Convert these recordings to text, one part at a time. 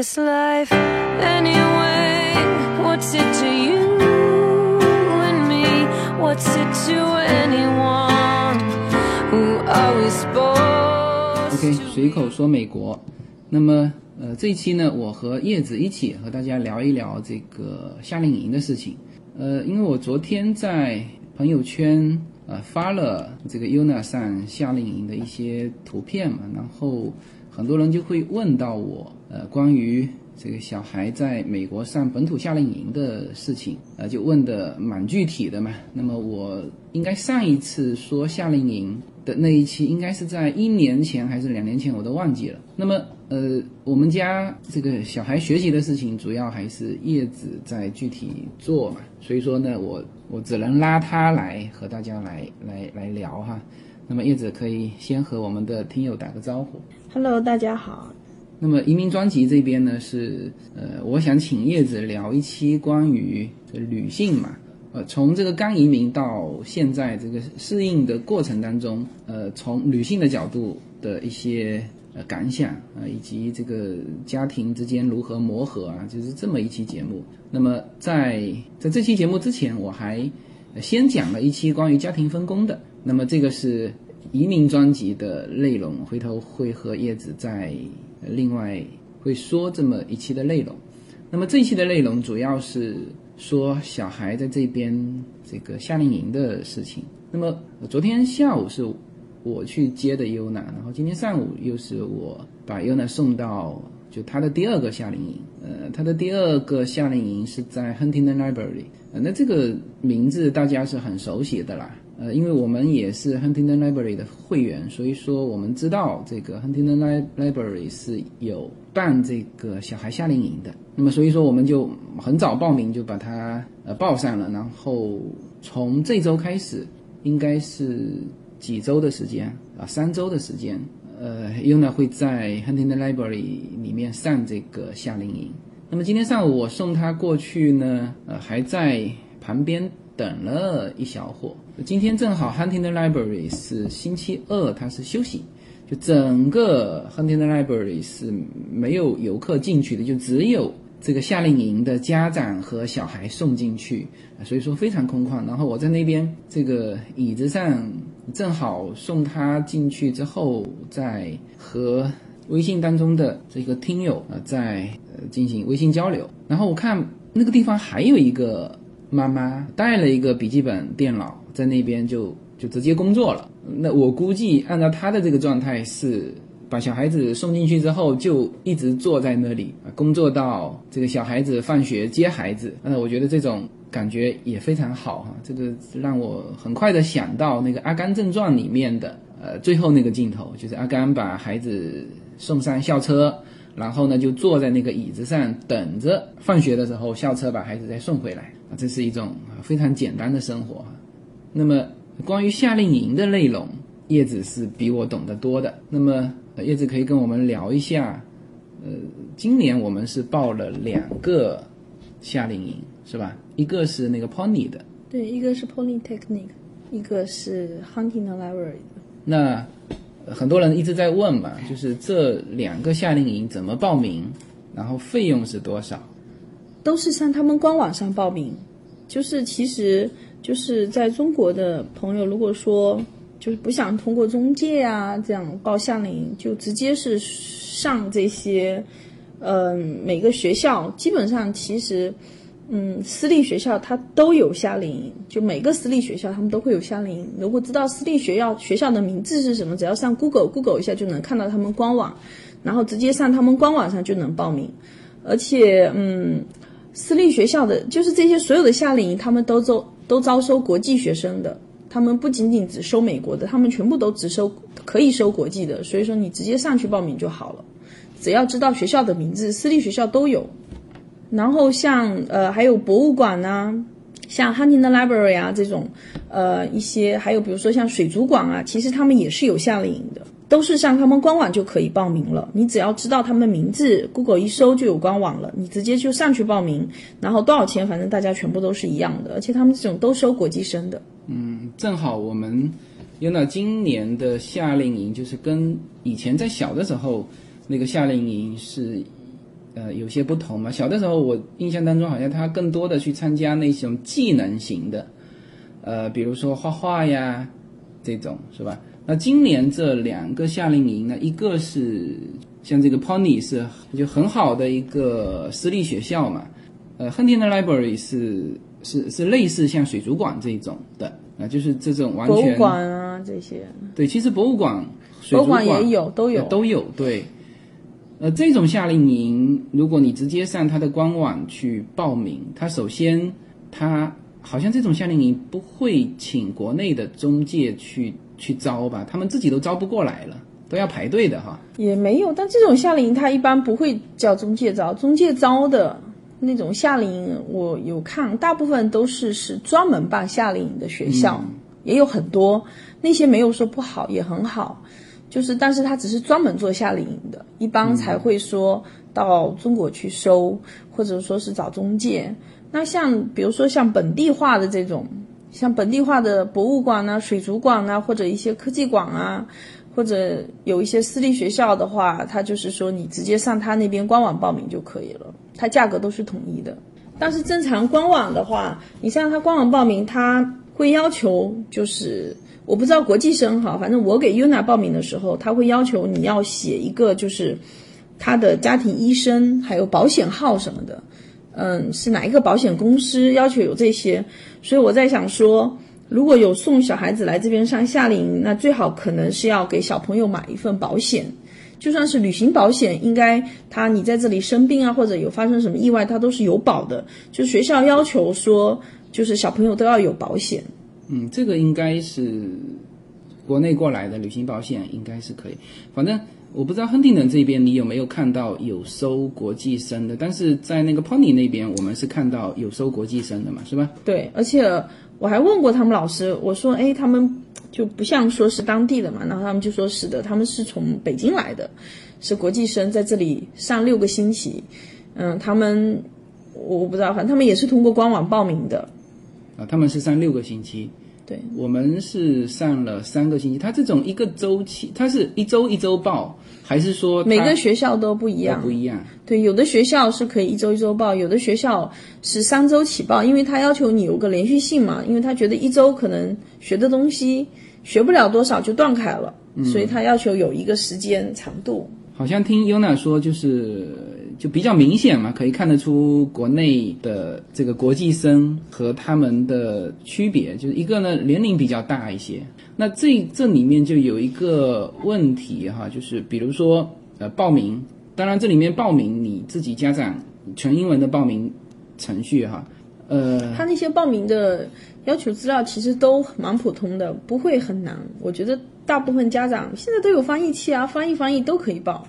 this life anyway? What's it to you and me? What's it to anyone who are we supposed OK，随口说美国。那么，呃，这一期呢，我和叶子一起和大家聊一聊这个夏令营的事情。呃，因为我昨天在朋友圈呃发了这个 UNA 上夏令营的一些图片嘛，然后很多人就会问到我，呃，关于这个小孩在美国上本土夏令营的事情，呃，就问的蛮具体的嘛。那么我应该上一次说夏令营的那一期，应该是在一年前还是两年前，我都忘记了。那么，呃，我们家这个小孩学习的事情，主要还是叶子在具体做嘛，所以说呢，我我只能拉他来和大家来来来聊哈。那么叶子可以先和我们的听友打个招呼。Hello，大家好。那么移民专辑这边呢是，呃，我想请叶子聊一期关于这女性嘛，呃，从这个刚移民到现在这个适应的过程当中，呃，从女性的角度的一些呃感想啊、以及这个家庭之间如何磨合啊，就是这么一期节目。那么在在这期节目之前，我还先讲了一期关于家庭分工的，那么这个是移民专辑的内容，回头会和叶子再另外会说这么一期的内容。那么这一期的内容主要是说小孩在这边这个夏令营的事情。那么昨天下午是我去接的优娜，然后今天上午又是我把优娜送到就他的第二个夏令营。呃，他的第二个夏令营是在 Huntington Library。呃，那这个名字大家是很熟悉的啦。呃，因为我们也是 Huntington Library 的会员，所以说我们知道这个 Huntington Library 是有办这个小孩夏令营的。那么所以说我们就很早报名，就把它呃报上了。然后从这周开始，应该是几周的时间啊，三周的时间。呃，Yuna 会在 Huntington Library 里面上这个夏令营。那么今天上午我送他过去呢，呃，还在旁边等了一小会。今天正好 Huntington Library 是星期二，它是休息，就整个 Huntington Library 是没有游客进去的，就只有这个夏令营的家长和小孩送进去，所以说非常空旷。然后我在那边这个椅子上正好送他进去之后，再和微信当中的这个听友啊，在呃进行微信交流。然后我看那个地方还有一个妈妈带了一个笔记本电脑在那边就就直接工作了。那我估计按照他的这个状态是。把小孩子送进去之后，就一直坐在那里啊，工作到这个小孩子放学接孩子。那我觉得这种感觉也非常好哈、这个让我很快的想到那个《阿甘正传》里面的呃最后那个镜头，就是阿甘把孩子送上校车，然后呢就坐在那个椅子上等着放学的时候校车把孩子再送回来啊，这是一种啊非常简单的生活哈、那么关于夏令营的内容，叶子是比我懂得多的。那么呃叶子可以跟我们聊一下，呃，今年我们是报了两个夏令营，是吧？一个是那个 Pony 的，对，一个是 Pony Technic，一个是 Huntington Library 的。那呃很多人一直在问嘛，就是这两个夏令营怎么报名，然后费用是多少？都是上他们官网上报名。就是其实就是在中国的朋友，如果说就是不想通过中介啊这样报夏令营，就直接是上这些，嗯、每个学校基本上其实。嗯，私立学校它都有夏令营，就每个私立学校他们都会有夏令营。如果知道私立学校学校的名字是什么，只要上 Google Google 一下就能看到他们官网，然后直接上他们官网上就能报名。而且，嗯，私立学校的就是这些所有的夏令营，他们都做都招收国际学生的，他们不仅仅只收美国的，他们全部都只收可以收国际的。所以说你直接上去报名就好了，只要知道学校的名字，私立学校都有。然后像呃还有博物馆呐、像 Huntington Library 啊这种，呃一些还有比如说像水族馆啊，其实他们也是有夏令营的，都是上他们官网就可以报名了。你只要知道他们的名字，Google 一搜就有官网了，你直接就上去报名，然后多少钱，反正大家全部都是一样的，而且他们这种都收国际生的。嗯正好我们用到今年的夏令营，就是跟以前在小的时候那个夏令营是呃有些不同嘛。小的时候我印象当中好像他更多的去参加那种技能型的，呃，比如说画画呀这种是吧？那今年这两个夏令营呢，一个是像这个 Pony 是就很好的一个私立学校嘛，呃，Huntington Library 是是是类似像水族馆这种的啊、就是这种完全博物馆啊这些，对，其实博物馆、水族博物馆也有都有呃都有对。呃，这种夏令营，如果你直接上它的官网去报名，它首先它好像这种夏令营不会请国内的中介去去招吧，他们自己都招不过来了，都要排队的哈。也没有，但这种夏令营他一般不会叫中介招，中介招的那种夏令营我有看，大部分都是是专门办夏令营的学校，也有很多，那些没有说不好，也很好，就是但是他只是专门做夏令营的，一般才会说到中国去收，或者说是找中介。那像比如说像本地化的这种，像本地化的博物馆呐、水族馆呐，或者一些科技馆啊，或者有一些私立学校的话，它就是说你直接上他那边官网报名就可以了，它价格都是统一的。但是正常官网的话，你上他官网报名，他会要求就是我不知道国际生哈，反正我给 UNA 报名的时候，他会要求你要写一个就是他的家庭医生还有保险号什么的，嗯，是哪一个保险公司要求有这些，所以我在想说，如果有送小孩子来这边上夏令营，那最好可能是要给小朋友买一份保险。就算是旅行保险，应该他你在这里生病啊，或者有发生什么意外，他都是有保的。就学校要求说，就是小朋友都要有保险。嗯，这个应该是国内过来的旅行保险，应该是可以。反正我不知道亨廷顿这边你有没有看到有收国际生的，但是在那个 Pony 那边，我们是看到有收国际生的嘛，是吧？对，而且我还问过他们老师，我说，哎，他们就不像说是当地的嘛，然后他们就说是的，他们是从北京来的，是国际生，在这里上六个星期。嗯，他们我不知道，反正他们也是通过官网报名的。啊，他们是上六个星期，对，我们是上了三个星期。它这种一个周期，它是一周一周报，还是说每个学校都不一样。不一样？对，有的学校是可以一周一周报，有的学校是三周起报，因为他要求你有个连续性嘛，因为他觉得一周可能学的东西学不了多少就断开了，所以他要求有一个时间长度。好像听 Yuna 说，就是就比较明显嘛，可以看得出国内的这个国际生和他们的区别，就是一个呢年龄比较大一些。那这这里面就有一个问题哈，就是比如说呃报名，当然这里面报名你自己家长全英文的报名程序哈，呃他那些报名的要求资料其实都蛮普通的，不会很难。我觉得大部分家长现在都有翻译器啊，翻译翻译都可以报。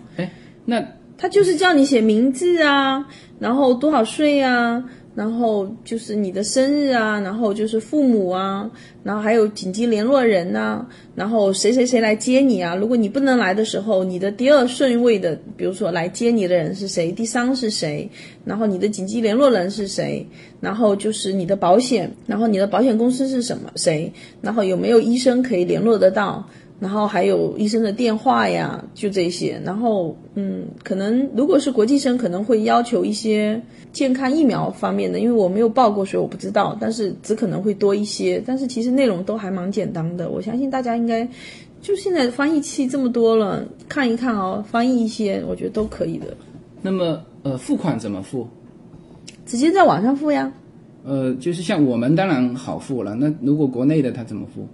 那他就是叫你写名字啊，然后多少岁啊，然后就是你的生日啊，然后就是父母啊，然后还有紧急联络人呐、然后谁谁谁来接你啊？如果你不能来的时候，你的第二顺位的，比如说来接你的人是谁，第三是谁，然后你的紧急联络人是谁，然后就是你的保险，然后你的保险公司是什么谁，然后有没有医生可以联络得到。然后还有医生的电话呀，就这些。然后，嗯，可能如果是国际生，可能会要求一些健康疫苗方面的，因为我没有报过，所以我不知道。但是只可能会多一些，但是其实内容都还蛮简单的。我相信大家应该，就现在翻译器这么多了，看一看哦，翻译一些，我觉得都可以的。那么呃付款怎么付？直接在网上付呀，呃，就是像我们当然好付了，那如果国内的他怎么付？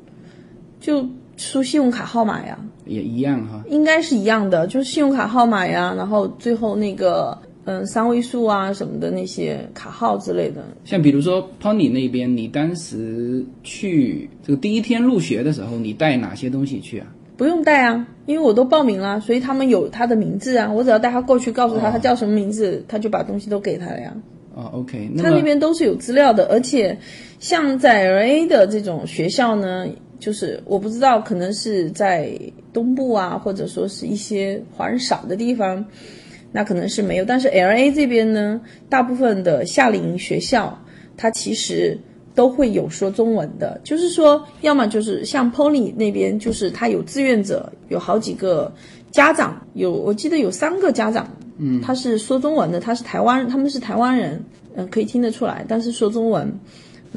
就输信用卡号码呀。也一样哈。应该是一样的，就是信用卡号码呀，然后最后那个嗯三位数啊什么的那些卡号之类的。像比如说 Pony 那边，你当时去这个第一天入学的时候，你带哪些东西去啊？不用带啊，因为我都报名了，所以他们有他的名字啊，我只要带他过去，告诉他他叫什么名字，他就把东西都给他了呀。哦，OK，那他那边都是有资料的，而且像在 LA 的这种学校呢，就是我不知道，可能是在东部啊，或者说是一些华人少的地方，那可能是没有。但是 LA 这边呢，大部分的夏令营学校，它其实都会有说中文的，就是说，要么就是像 Pony 那边，就是他有志愿者，有好几个家长，有我记得有三个家长嗯，他是说中文的，他是台湾，他们是台湾人，嗯、可以听得出来，但是说中文。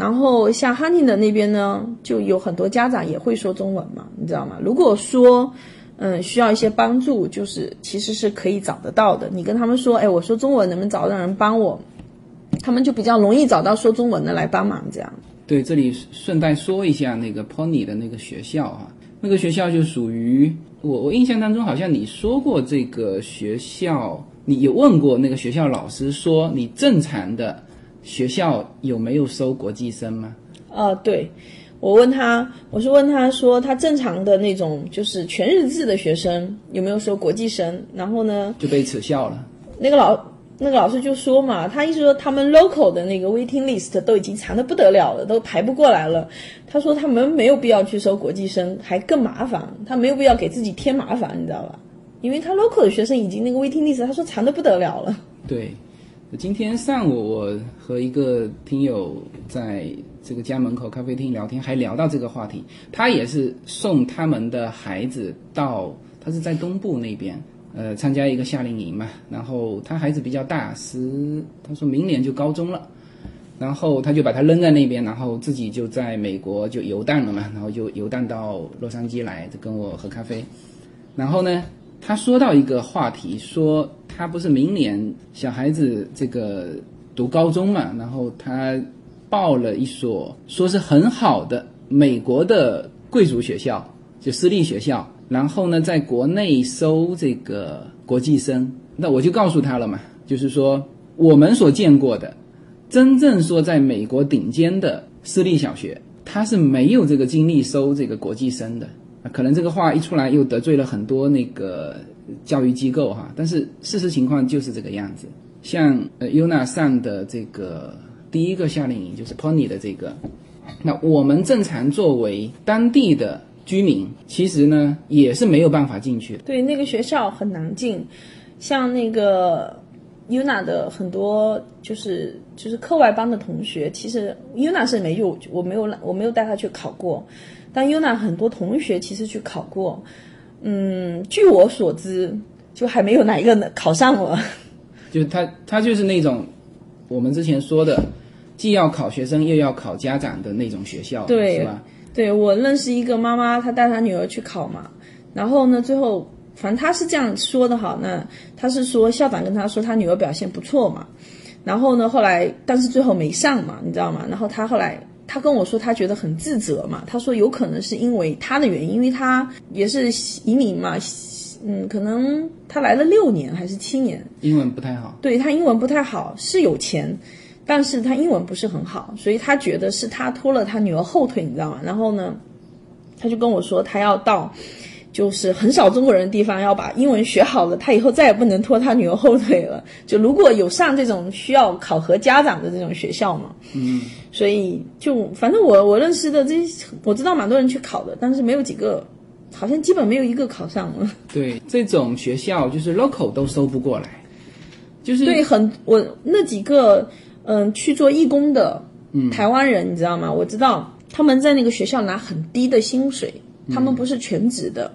然后像哈尼的那边呢，就有很多家长也会说中文嘛，你知道吗？如果说嗯需要一些帮助，就是其实是可以找得到的。你跟他们说，哎，我说中文，能不能找到人帮我？他们就比较容易找到说中文的来帮忙，这样。对，这里顺带说一下那个 Pony 的那个学校啊，那个学校就属于我我印象当中好像你说过这个学校，你有问过那个学校老师说你正常的学校有没有收国际生吗？呃，对，我问他，我是问他说，他正常的那种就是全日制的学生有没有收国际生？然后呢，就被耻笑了。那个老那个老师就说嘛，他意思说他们 local 的那个 waiting list 都已经长的不得了了，都排不过来了。他说他们没有必要去收国际生，还更麻烦，他没有必要给自己添麻烦，你知道吧？因为他 local 的学生已经那个 waiting list，他说长的不得了了。对，今天上午我和一个听友在这个家门口咖啡厅聊天，还聊到这个话题。他也是送他们的孩子到，他是在东部那边，呃，参加一个夏令营嘛。然后他孩子比较大，十，他说明年就高中了。然后他就把他扔在那边，然后自己就在美国就游荡了嘛，然后就游荡到洛杉矶来，就跟我喝咖啡。然后呢，他说到一个话题，说他不是明年小孩子这个读高中嘛，然后他报了一所说是很好的美国的贵族学校，就私立学校，然后呢，在国内收这个国际生。那我就告诉他了嘛，就是说我们所见过的。真正说在美国顶尖的私立小学，他是没有这个精力收这个国际生的。可能这个话一出来又得罪了很多那个教育机构哈，但是事实情况就是这个样子。像呃 UNA 上的这个第一个夏令营就是 Pony 的这个，那我们正常作为当地的居民，其实呢也是没有办法进去的。对，那个学校很难进，像那个 UNA 的很多就是就是课外班的同学，其实 UNA 是没有，我没有我没有带他去考过，但 UNA 很多同学其实去考过，嗯，据我所知，就还没有哪一个考上了。就他他就是那种我们之前说的，既要考学生又要考家长的那种学校，对是吧？对我认识一个妈妈，她带她女儿去考嘛，然后呢，最后反正她是这样说的哈，那她是说校长跟她说她女儿表现不错嘛，然后呢，后来但是最后没上嘛，你知道吗？然后她后来她跟我说，他觉得很自责嘛，他说有可能是因为他的原因，因为他也是移民嘛，嗯，可能他来了六年还是七年，英文不太好，对他英文不太好，是有钱，但是他英文不是很好，所以他觉得是他拖了他女儿后腿，你知道吗？然后呢，他就跟我说，他要到就是很少中国人的地方，要把英文学好了，他以后再也不能拖他女儿后腿了。就如果有上这种需要考核家长的这种学校嘛，嗯，所以就反正我我认识的这些我知道蛮多人去考的，但是没有几个，好像基本没有一个考上了。对这种学校就是 local 都收不过来，就是对，很我那几个嗯去做义工的台湾人，你知道吗？我知道他们在那个学校拿很低的薪水，他们不是全职的，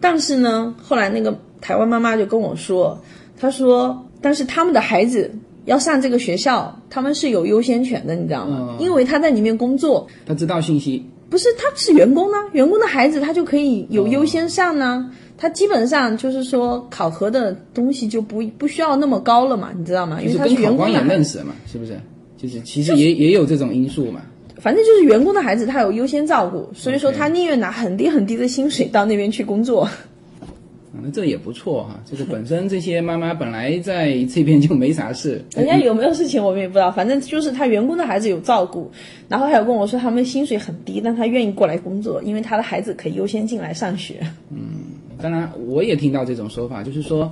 但是呢，后来那个台湾妈妈就跟我说，她说，但是他们的孩子要上这个学校，他们是有优先权的，你知道吗？因为他在里面工作，他知道信息，不是他是员工呢，员工的孩子他就可以有优先上呢。他基本上就是说考核的东西就不不需要那么高了嘛，你知道吗？因为他员工也，认识嘛，是不是？就是其实也也有这种因素嘛。反正就是员工的孩子他有优先照顾，所以说他宁愿拿很低很低的薪水到那边去工作。啊，那这也不错哈。这个本身这些妈妈本来在这边就没啥事，人家有没有事情我们也不知道，反正就是他员工的孩子有照顾，然后还有跟我说他们薪水很低，但他愿意过来工作，因为他的孩子可以优先进来上学。嗯当然，我也听到这种说法，就是说，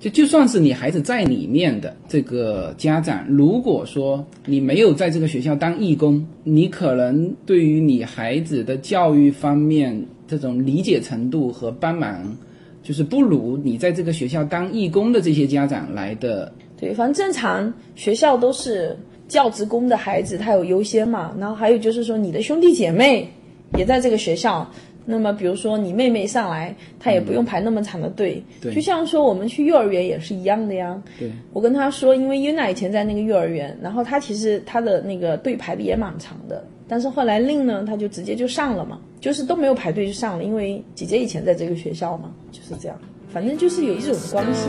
就就算是你孩子在里面的这个家长，如果说你没有在这个学校当义工，你可能对于你孩子的教育方面这种理解程度和帮忙，就是不如你在这个学校当义工的这些家长来的。对，反正正常学校都是教职工的孩子他有优先嘛，然后还有就是说你的兄弟姐妹也在这个学校，那么比如说你妹妹上来，她也不用排那么长的队。对就像说我们去幼儿园也是一样的呀。对，我跟她说，因为 Yuna 以前在那个幼儿园，然后她其实她的那个队排的也蛮长的，但是后来令呢，她就直接就上了嘛，就是都没有排队就上了，因为姐姐以前在这个学校嘛，就是这样。反正就是有这种关系。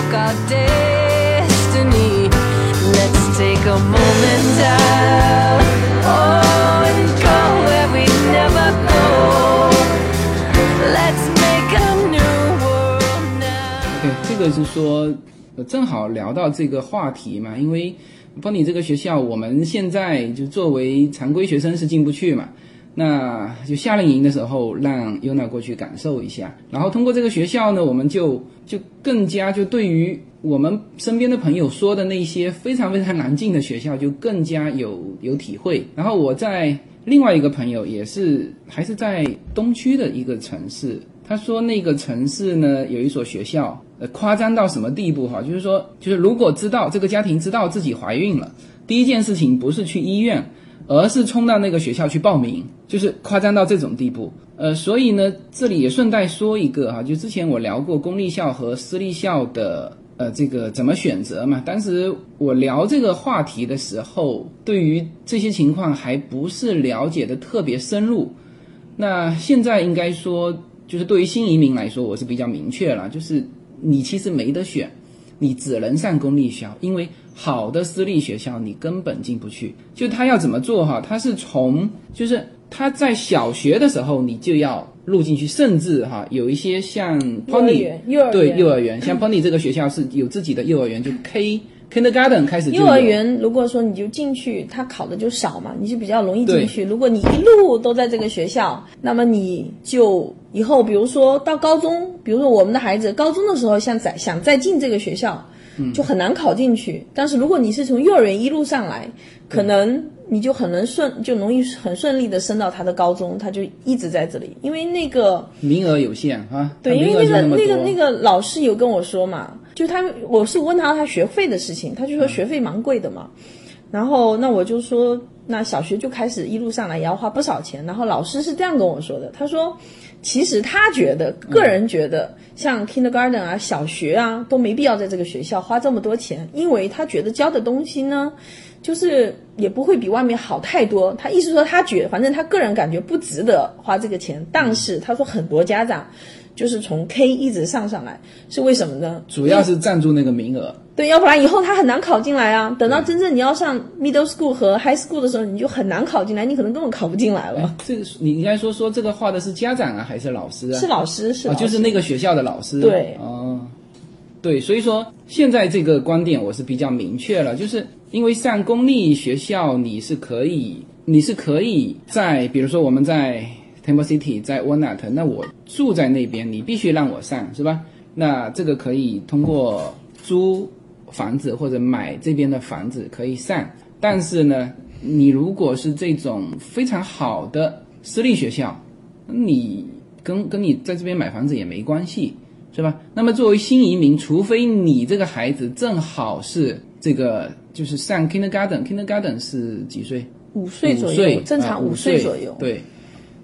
Our destiny. Let's take a moment out. Oh, and go where we never go. Let's make a new world now. 对，这个是说，呃正好聊到这个话题嘛，因为邦尼这个学校，我们现在就作为常规学生是进不去嘛，那就夏令营的时候让优娜过去感受一下，然后通过这个学校呢，我们就就更加就对于我们身边的朋友说的那些非常非常难进的学校，就更加有有体会。然后我在另外一个朋友也是还是在东区的一个城市，他说那个城市呢有一所学校，呃，夸张到什么地步哈？就是说，就是如果知道这个家庭知道自己怀孕了，第一件事情不是去医院，而是冲到那个学校去报名，就是夸张到这种地步。呃，所以呢，这里也顺带说一个哈，就之前我聊过公立校和私立校的。呃，这个怎么选择嘛？当时我聊这个话题的时候，对于这些情况还不是了解的特别深入。那现在应该说，就是对于新移民来说，我是比较明确了，就是你其实没得选，你只能上公立校，因为好的私立学校你根本进不去。就他要怎么做哈？他是从就是他在小学的时候你就要录进去，甚至哈有一些像 Pony 园幼儿园对幼儿园，像 Pony 这个学校是有自己的幼儿园，就 K Kindergarten 开始幼儿园如果说你就进去，他考的就少嘛，你就比较容易进去。如果你一路都在这个学校，那么你就以后比如说到高中，比如说我们的孩子高中的时候想再想再进这个学校，就很难考进去。但是如果你是从幼儿园一路上来，可能你就很能顺，就容易很顺利的升到他的高中，他就一直在这里，因为那个。名额有限啊，对，因为那个那个那个老师有跟我说嘛，就他我是问他他学费的事情，他就说学费蛮贵的嘛。然后那我就说，那小学就开始一路上来也要花不少钱。然后老师是这样跟我说的，他说，其实他觉得，个人觉得，像 kindergarten 啊、小学啊，都没必要在这个学校花这么多钱，因为他觉得教的东西呢，就是也不会比外面好太多。他意思说，他觉反正他个人感觉不值得花这个钱，但是他说很多家长。就是从 K 一直上上来，是为什么呢？主要是占住那个名额。对，要不然以后他很难考进来啊。等到真正你要上 middle school 和 high school 的时候，你就很难考进来，你可能根本考不进来了。这个你应该说说这个话的是家长啊，还是老师啊？是老师，是啊，老师就是那个学校的老师。对哦，对，所以说现在这个观点我是比较明确了，就是因为上公立学校你是可以，你是可以在，比如说我们在 Temple City，在 Walnut，那我住在那边，你必须让我上，是吧？那这个可以通过租房子或者买这边的房子可以上，但是呢，你如果是这种非常好的私立学校，你跟跟你在这边买房子也没关系，是吧？那么作为新移民，除非你这个孩子正好是这个就是上 kindergarten，kindergarten 是几岁？五岁左右，正常五岁左右。对，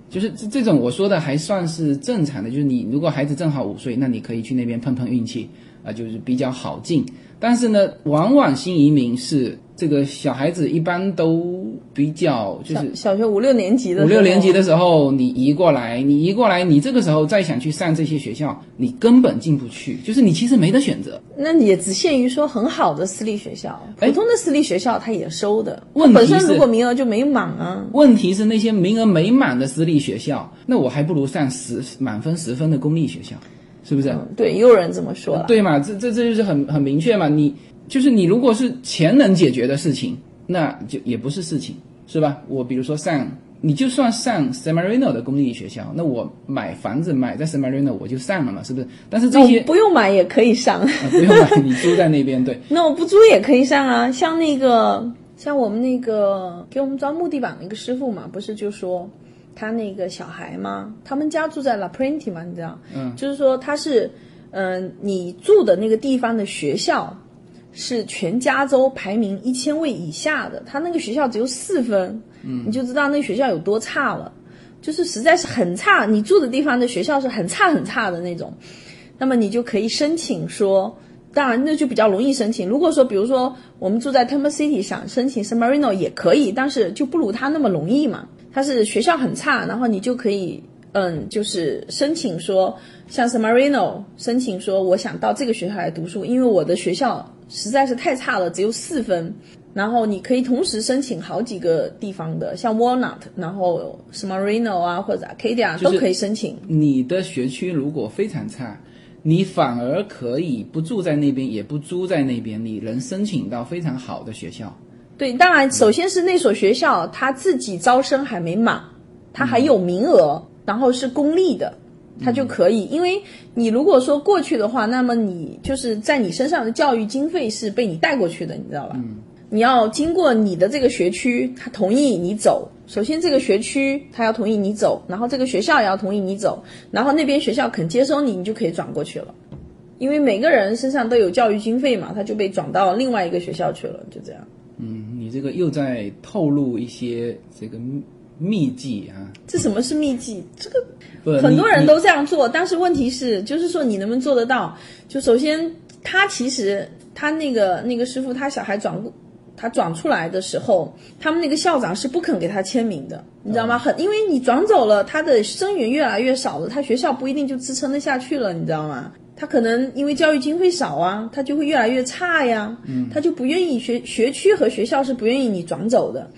就是这这种我说的还算是正常的，就是你如果孩子正好五岁，那你可以去那边碰碰运气啊、就是比较好进。但是呢，往往新移民是这个小孩子一般都比较就是小小学五六年级的五六年级的时候，你移过来，你移过来，你这个时候再想去上这些学校，你根本进不去，就是你其实没得选择。那也只限于说很好的私立学校，哎普通的私立学校他也收的。问题本身是如果名额就没满啊，问题是那些名额没满的私立学校，那我还不如上十满分十分的公立学校，是不是？嗯，对，也有人这么说了。对嘛？这这这就是很很明确嘛。你就是你，如果是钱能解决的事情，那就也不是事情，是吧？我比如说上，你就算上 San Marino 的公立学校，那我买房子买在 San Marino 我就上了嘛，是不是？但是这些、不用买也可以上，啊不用买，你租在那边，对，那我不租也可以上啊。像那个，像我们那个给我们装木地板那个师傅嘛，不是就说他那个小孩嘛，他们家住在 La Prenti 嘛，你知道？嗯，就是说他是，嗯、你住的那个地方的学校是全加州排名一千位以下的，他那个学校只有四分，嗯，你就知道那个学校有多差了，就是实在是很差。你住的地方的学校是很差很差的那种，那么你就可以申请说。当然，那就比较容易申请。如果说，比如说我们住在 Temple City 想申请 San Marino 也可以，但是就不如他那么容易嘛。他是学校很差，然后你就可以，嗯，就是申请说像 San Marino 申请说我想到这个学校来读书，因为我的学校实在是太差了，只有四分。然后你可以同时申请好几个地方的，像 Walnut，然后 San Marino 啊或者 Arcadia 都可以申请。你的学区如果非常差，你反而可以不住在那边，也不租在那边，你能申请到非常好的学校。对，当然，首先是那所学校它自己招生还没满，它还有名额，然后是公立的，它就可以。因为你如果说过去的话，那么你就是在你身上的教育经费是被你带过去的，你知道吧？你要经过你的这个学区，他同意你走。首先，这个学区他要同意你走，然后这个学校也要同意你走，然后那边学校肯接收你，你就可以转过去了。因为每个人身上都有教育经费嘛，他就被转到另外一个学校去了，就这样。嗯，你这个又在透露一些这个秘秘籍啊。这什么是秘籍？这个很多人都这样做，但是问题是，就是说你能不能做得到？就首先，他其实他那个那个师傅，他小孩转过。他转出来的时候，他们那个校长是不肯给他签名的，你知道吗？很，因为你转走了，他的生源越来越少了，他学校不一定就支撑得下去了，你知道吗？他可能因为教育经费少啊，他就会越来越差呀，嗯，他就不愿意学学区和学校是不愿意你转走的，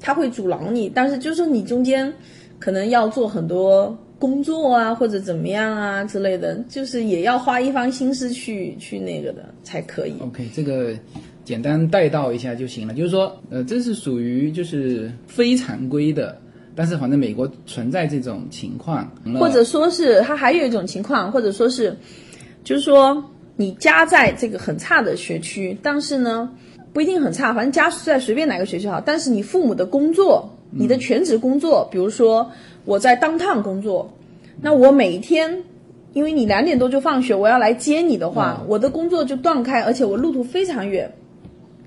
他会阻挠你，但是就是说你中间可能要做很多工作啊，或者怎么样啊之类的，就是也要花一番心思去去那个的才可以。OK，这个简单带到一下就行了。就是说，呃，这是属于就是非常规的，但是反正美国存在这种情况，或者说是它还有一种情况，或者说是，就是说你家在这个很差的学区，但是呢不一定很差，反正家在随便哪个学校好，但是你父母的工作，你的全职工作，比如说我在 downtown 工作，那我每一天。因为你两点多就放学，我要来接你的话，我的工作就断开，而且我路途非常远。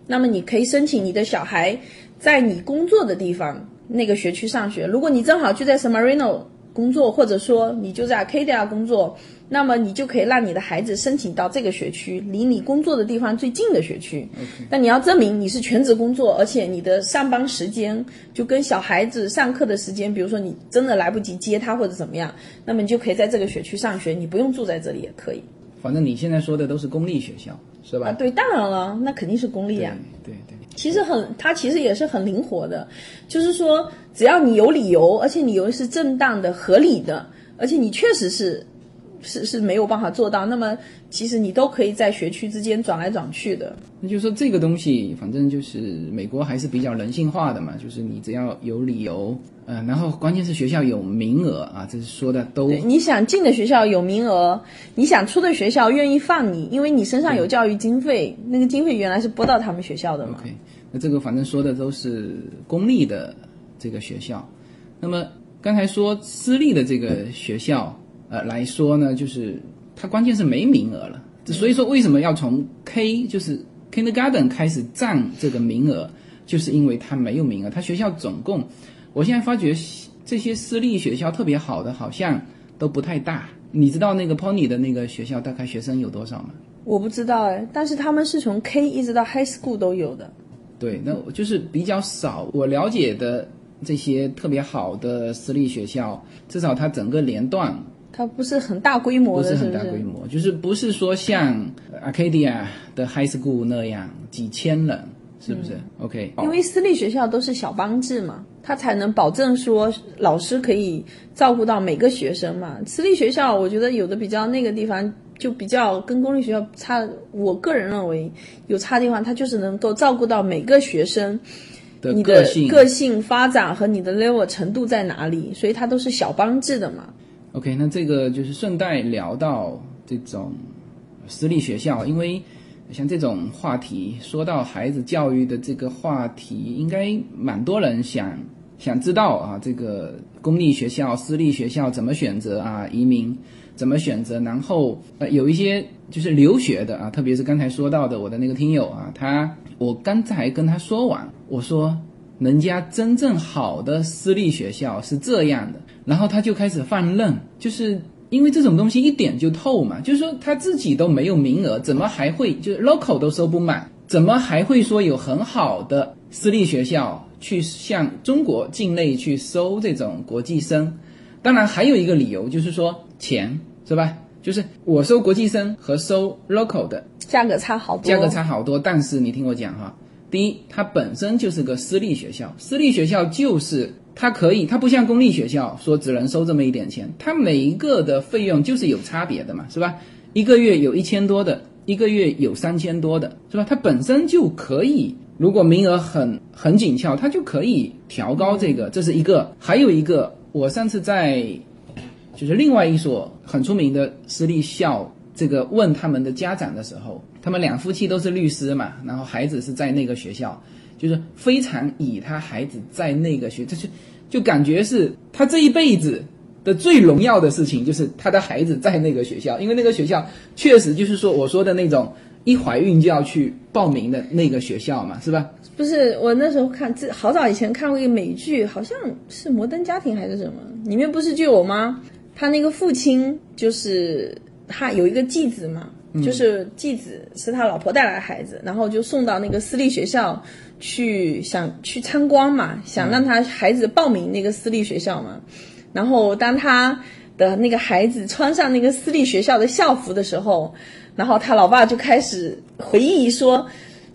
那么你可以申请你的小孩在你工作的地方那个学区上学。如果你正好就在 San Marino 工作，或者说你就在 Arcadia 工作，那么你就可以让你的孩子申请到这个学区，离你工作的地方最近的学区。但你要证明你是全职工作，而且你的上班时间就跟小孩子上课的时间，比如说你真的来不及接他或者怎么样，那么你就可以在这个学区上学，你不用住在这里也可以。反正你现在说的都是公立学校，是吧？啊，对，当然了，那肯定是公立啊。对对。其实很，它其实也是很灵活的，就是说，只要你有理由，而且理由是正当的、合理的，而且你确实是是是没有办法做到，那么其实你都可以在学区之间转来转去的。那就是说，这个东西反正就是美国还是比较人性化的嘛，就是你只要有理由，嗯、然后关键是学校有名额啊，这是说的都，你想进的学校有名额，你想出的学校愿意放你，因为你身上有教育经费，那个经费原来是拨到他们学校的嘛。那这个反正说的都是公立的这个学校。那么刚才说私立的这个学校，呃来说呢，就是它关键是没名额了。所以说为什么要从 K 就是 Kindergarten 开始占这个名额，就是因为它没有名额。它学校总共，我现在发觉这些私立学校特别好的，好像都不太大。你知道那个 Pony 的那个学校大概学生有多少吗？我不知道哎，但是他们是从 K 一直到 High School 都有的。对，那我就是比较少，我了解的这些特别好的私立学校，至少它整个年段它不是很大规模的，不是很大规模，就是不是说像 Arcadia 的 High School 那样几千人，是不是、o k 因为私立学校都是小班制嘛，它才能保证说老师可以照顾到每个学生嘛。私立学校我觉得有的比较那个地方就比较跟公立学校差，我个人认为有差的地方，它就是能够照顾到每个学生的你的个性个性发展和你的 level 程度在哪里，所以它都是小班制的嘛。OK，那这个就是顺带聊到这种私立学校，因为像这种话题，说到孩子教育的这个话题，应该蛮多人想想知道啊，这个公立学校、私立学校怎么选择啊，移民怎么选择，然后呃有一些就是留学的啊，特别是刚才说到的我的那个听友啊，他我刚才跟他说完，我说人家真正好的私立学校是这样的，然后他就开始放任，就是因为这种东西一点就透嘛，就是说他自己都没有名额，怎么还会就是 local 都收不满，怎么还会说有很好的私立学校去向中国境内去收这种国际生？当然还有一个理由就是说钱是吧？就是我收国际生和收 local 的价格差好多，价格差好多，但是你听我讲哈，第一，它本身就是个私立学校，私立学校就是它可以，它不像公立学校说只能收这么一点钱，它每一个的费用就是有差别的嘛，是吧？一个月有一千多的，一个月有三千多的，是吧？它本身就可以，如果名额很很紧俏，它就可以调高这个，这是一个。还有一个，我上次在就是另外一所很出名的私立校，这个问他们的家长的时候，他们两夫妻都是律师嘛，然后孩子是在那个学校，就是非常以他孩子在那个学，就是就感觉是他这一辈子的最荣耀的事情，就是他的孩子在那个学校，因为那个学校确实就是说我说的那种一怀孕就要去报名的那个学校嘛，是吧？不是我那时候看，这好早以前看过一个美剧，好像是《摩登家庭》还是什么，里面不是就有吗？他那个父亲就是他有一个继子嘛，就是继子是他老婆带来的孩子，然后就送到那个私立学校去，想去参观嘛，想让他孩子报名那个私立学校嘛。然后当他的那个孩子穿上那个私立学校的校服的时候，然后他老爸就开始回忆说。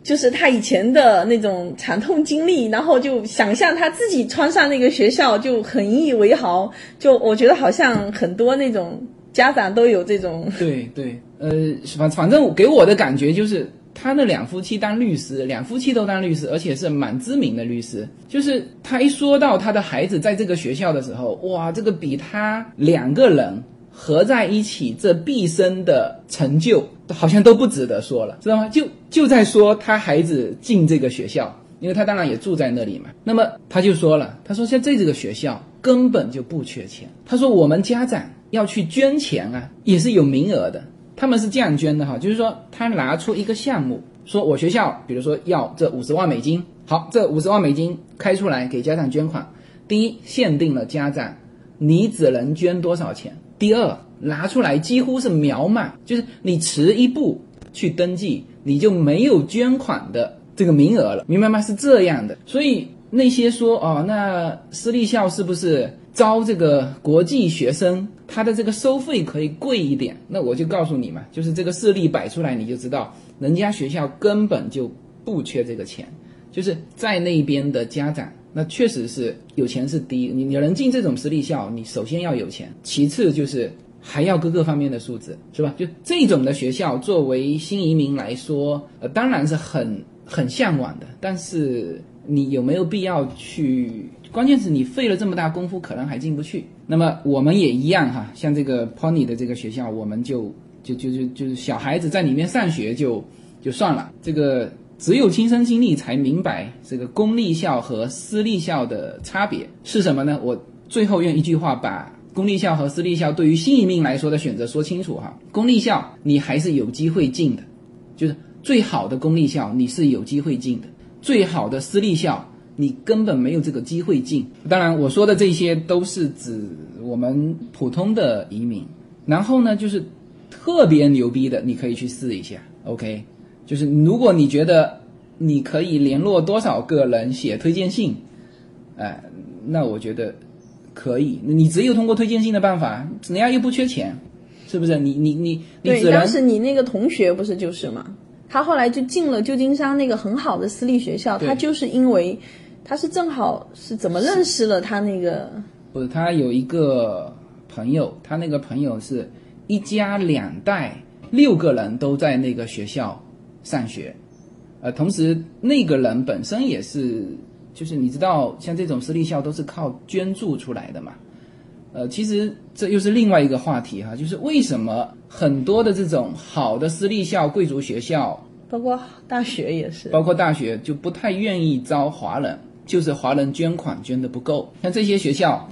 就是他以前的那种惨痛经历，然后就想象他自己穿上那个学校就很引以为豪。就我觉得好像很多那种家长都有这种，对对，呃，反反正给我的感觉就是，他的两夫妻当律师，两夫妻都当律师，而且是蛮知名的律师。就是他一说到他的孩子在这个学校的时候，哇，这个比他两个人合在一起这毕生的成就，好像都不值得说了，知道吗？就就在说他孩子进这个学校，因为他当然也住在那里嘛。那么他就说了，他说像这这个学校根本就不缺钱，他说我们家长要去捐钱啊，也是有名额的。他们是这样捐的哈，就是说他拿出一个项目，说我学校比如说要这五十万美金，好，这五十万美金开出来给家长捐款。第一，限定了家长你只能捐多少钱。第二，拿出来几乎是秒满，就是你迟一步去登记，你就没有捐款的这个名额了，明白吗？是这样的，所以那些说哦，那私立校是不是招这个国际学生，他的这个收费可以贵一点？那我就告诉你嘛，就是这个事例摆出来，你就知道人家学校根本就不缺这个钱，就是在那边的家长。那确实是有钱是第一，你你能进这种私立校，你首先要有钱，其次就是还要各个方面的素质，是吧？就这种的学校，作为新移民来说，呃，当然是很很向往的，但是你有没有必要去？关键是你费了这么大功夫，可能还进不去。那么我们也一样哈，像这个 Pony 的这个学校，我们就就就就就是小孩子在里面上学就就算了，这个。只有亲身经历才明白这个公立校和私立校的差别是什么呢？我最后用一句话把公立校和私立校对于新移民来说的选择说清楚哈。公立校你还是有机会进的，就是最好的公立校你是有机会进的，最好的私立校你根本没有这个机会进。当然我说的这些都是指我们普通的移民，然后呢就是特别牛逼的，你可以去试一下，OK。就是如果你觉得你可以联络多少个人写推荐信，哎、那我觉得可以。你只有通过推荐信的办法，人家又不缺钱，是不是？你你你你对，只能当时你那个同学不是就是嘛？他后来就进了旧金山那个很好的私立学校，他就是因为他是正好是怎么认识了他那个不是他有一个朋友，他那个朋友是一家两代六个人都在那个学校上学，呃，同时那个人本身也是，就是你知道，像这种私立校都是靠捐助出来的嘛。呃，其实这又是另外一个话题哈，就是为什么很多的这种好的私立校、贵族学校，包括大学也是，包括大学就不太愿意招华人，就是华人捐款捐的不够。像这些学校，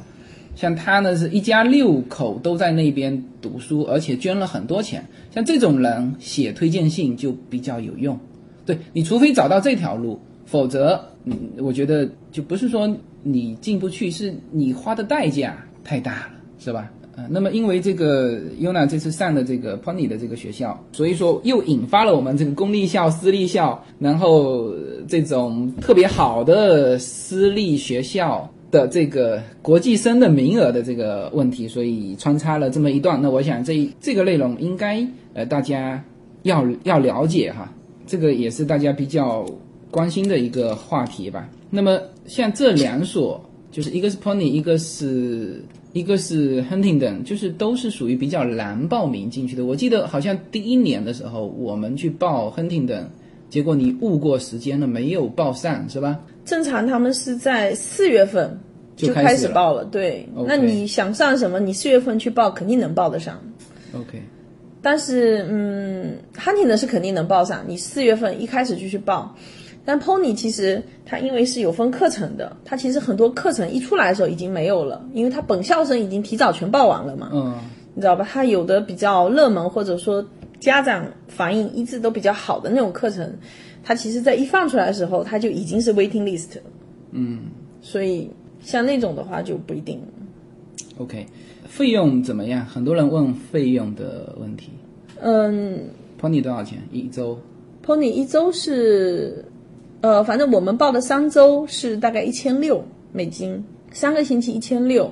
像他呢是一家六口都在那边读书，而且捐了很多钱。像这种人写推荐信就比较有用。对你，除非找到这条路，否则，嗯，我觉得就不是说你进不去，是你花的代价太大了，是吧？呃，那么因为这个 Yuna 这次上的这个 Pony 的这个学校，所以说又引发了我们这个公立校、私立校，然后这种特别好的私立学校的这个国际生的名额的这个问题，所以穿插了这么一段。那我想这这个内容应该呃大家要要了解哈，这个也是大家比较关心的一个话题吧。那么像这两所，就是一个是 Pony，一个是一个是 Huntington，就是都是属于比较难报名进去的。我记得好像第一年的时候，我们去报 Huntington，结果你误过时间了，没有报上，是吧？正常他们是在四月份就开开始报了，对。那你想上什么，你四月份去报肯定能报得上。OK，但是，嗯，hunting 的是肯定能报上，你四月份一开始就去报。但 pony 其实它因为是有分课程的，它其实很多课程一出来的时候已经没有了，因为它本校生已经提早全报完了嘛，嗯，你知道吧？它有的比较热门或者说家长反应一致都比较好的那种课程，它其实在一放出来的时候，它就已经是 waiting list 了。嗯，所以像那种的话就不一定。OK，费用怎么样？很多人问费用的问题。嗯，Pony 多少钱一周？Pony 一周是，呃，反正我们报的三周是大概一千六美金，三个星期一千六。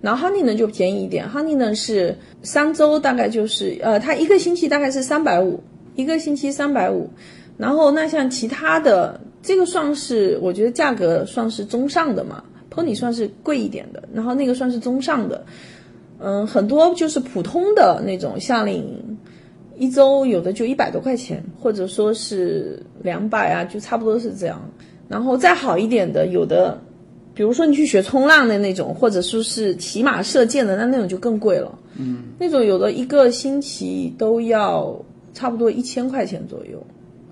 然后 Honey 呢就便宜一点，Honey 呢是三周大概就是，呃，它一个星期大概是三百五，一个星期三百五。然后那像其他的，这个算是我觉得价格算是中上的嘛，Pony 算是贵一点的，然后那个算是中上的。嗯，很多就是普通的那种夏令营，一周有的就一百多块钱，或者说是两百啊，就差不多是这样。然后再好一点的，有的，比如说你去学冲浪的那种，或者说是骑马射箭的，那那种就更贵了。嗯，那种有的一个星期都要差不多一千块钱左右。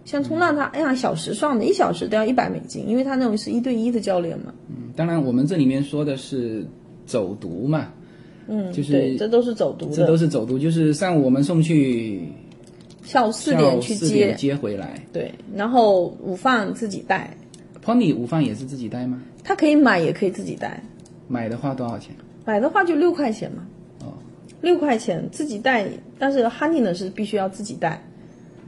像冲浪它按小时算的，一小时都要一百美金，因为它那种是一对一的教练嘛。嗯当然，我们这里面说的是走读嘛，嗯，就是对，这都是走读这都，是走读，就是上午我们送去下午四点去接点，接回来。对，然后午饭自己带，Pony 午饭也是自己带吗？他可以买也可以自己带。买的话多少钱？买的话就六块钱嘛，哦，六块钱自己带，但是 Honey 呢是必须要自己带。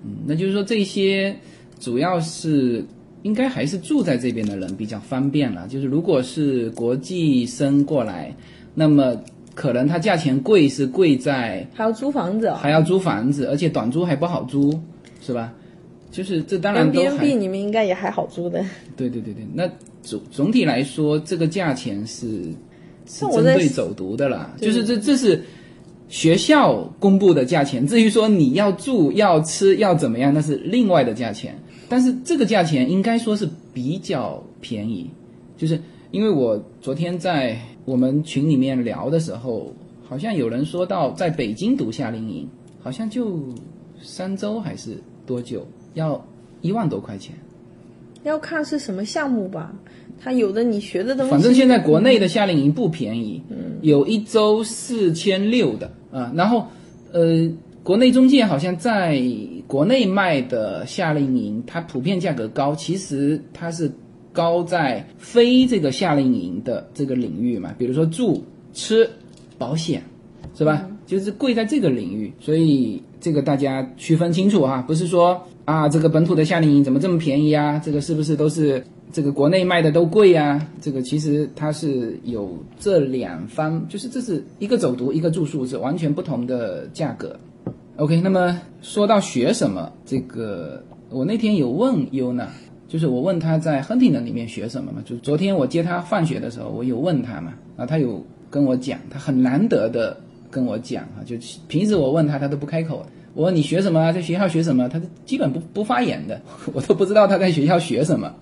嗯，那就是说这些主要是应该还是住在这边的人比较方便了。就是如果是国际生过来，那么可能它价钱贵是贵在还要租房子啊、还要租房子，而且短租还不好租，是吧？就是这当然都 b 还 n b 你们应该也还好租的。对对对对，那总总体来说，这个价钱是是针对走读的啦，就是这这是学校公布的价钱。至于说你要住、要吃、要怎么样，那是另外的价钱。但是这个价钱应该说是比较便宜，就是因为我昨天在我们群里面聊的时候，好像有人说到在北京读夏令营，好像就三周还是多久，要一万多块钱。要看是什么项目吧，它有的你学的东西，反正现在国内的夏令营不便宜，嗯有一周四千六的啊，然后呃，国内中介好像在国内卖的夏令营，它普遍价格高，其实它是高在非这个夏令营的这个领域嘛，比如说住、吃、保险，是吧？就是贵在这个领域，所以这个大家区分清楚哈，不是说啊这个本土的夏令营怎么这么便宜啊？这个是不是都是这个国内卖的都贵呀？这个其实它是有这两方，就是这是一个走读一个住宿是完全不同的价格。OK，那么说到学什么，这个我那天有问优娜，就是我问他在亨廷顿里面学什么嘛，就昨天我接他放学的时候，我有问他嘛，啊，他有跟我讲，他很难得的跟我讲啊，就平时我问他他都不开口，我问你学什么啊，在学校学什么，他基本不不发言的，我都不知道他在学校学什么，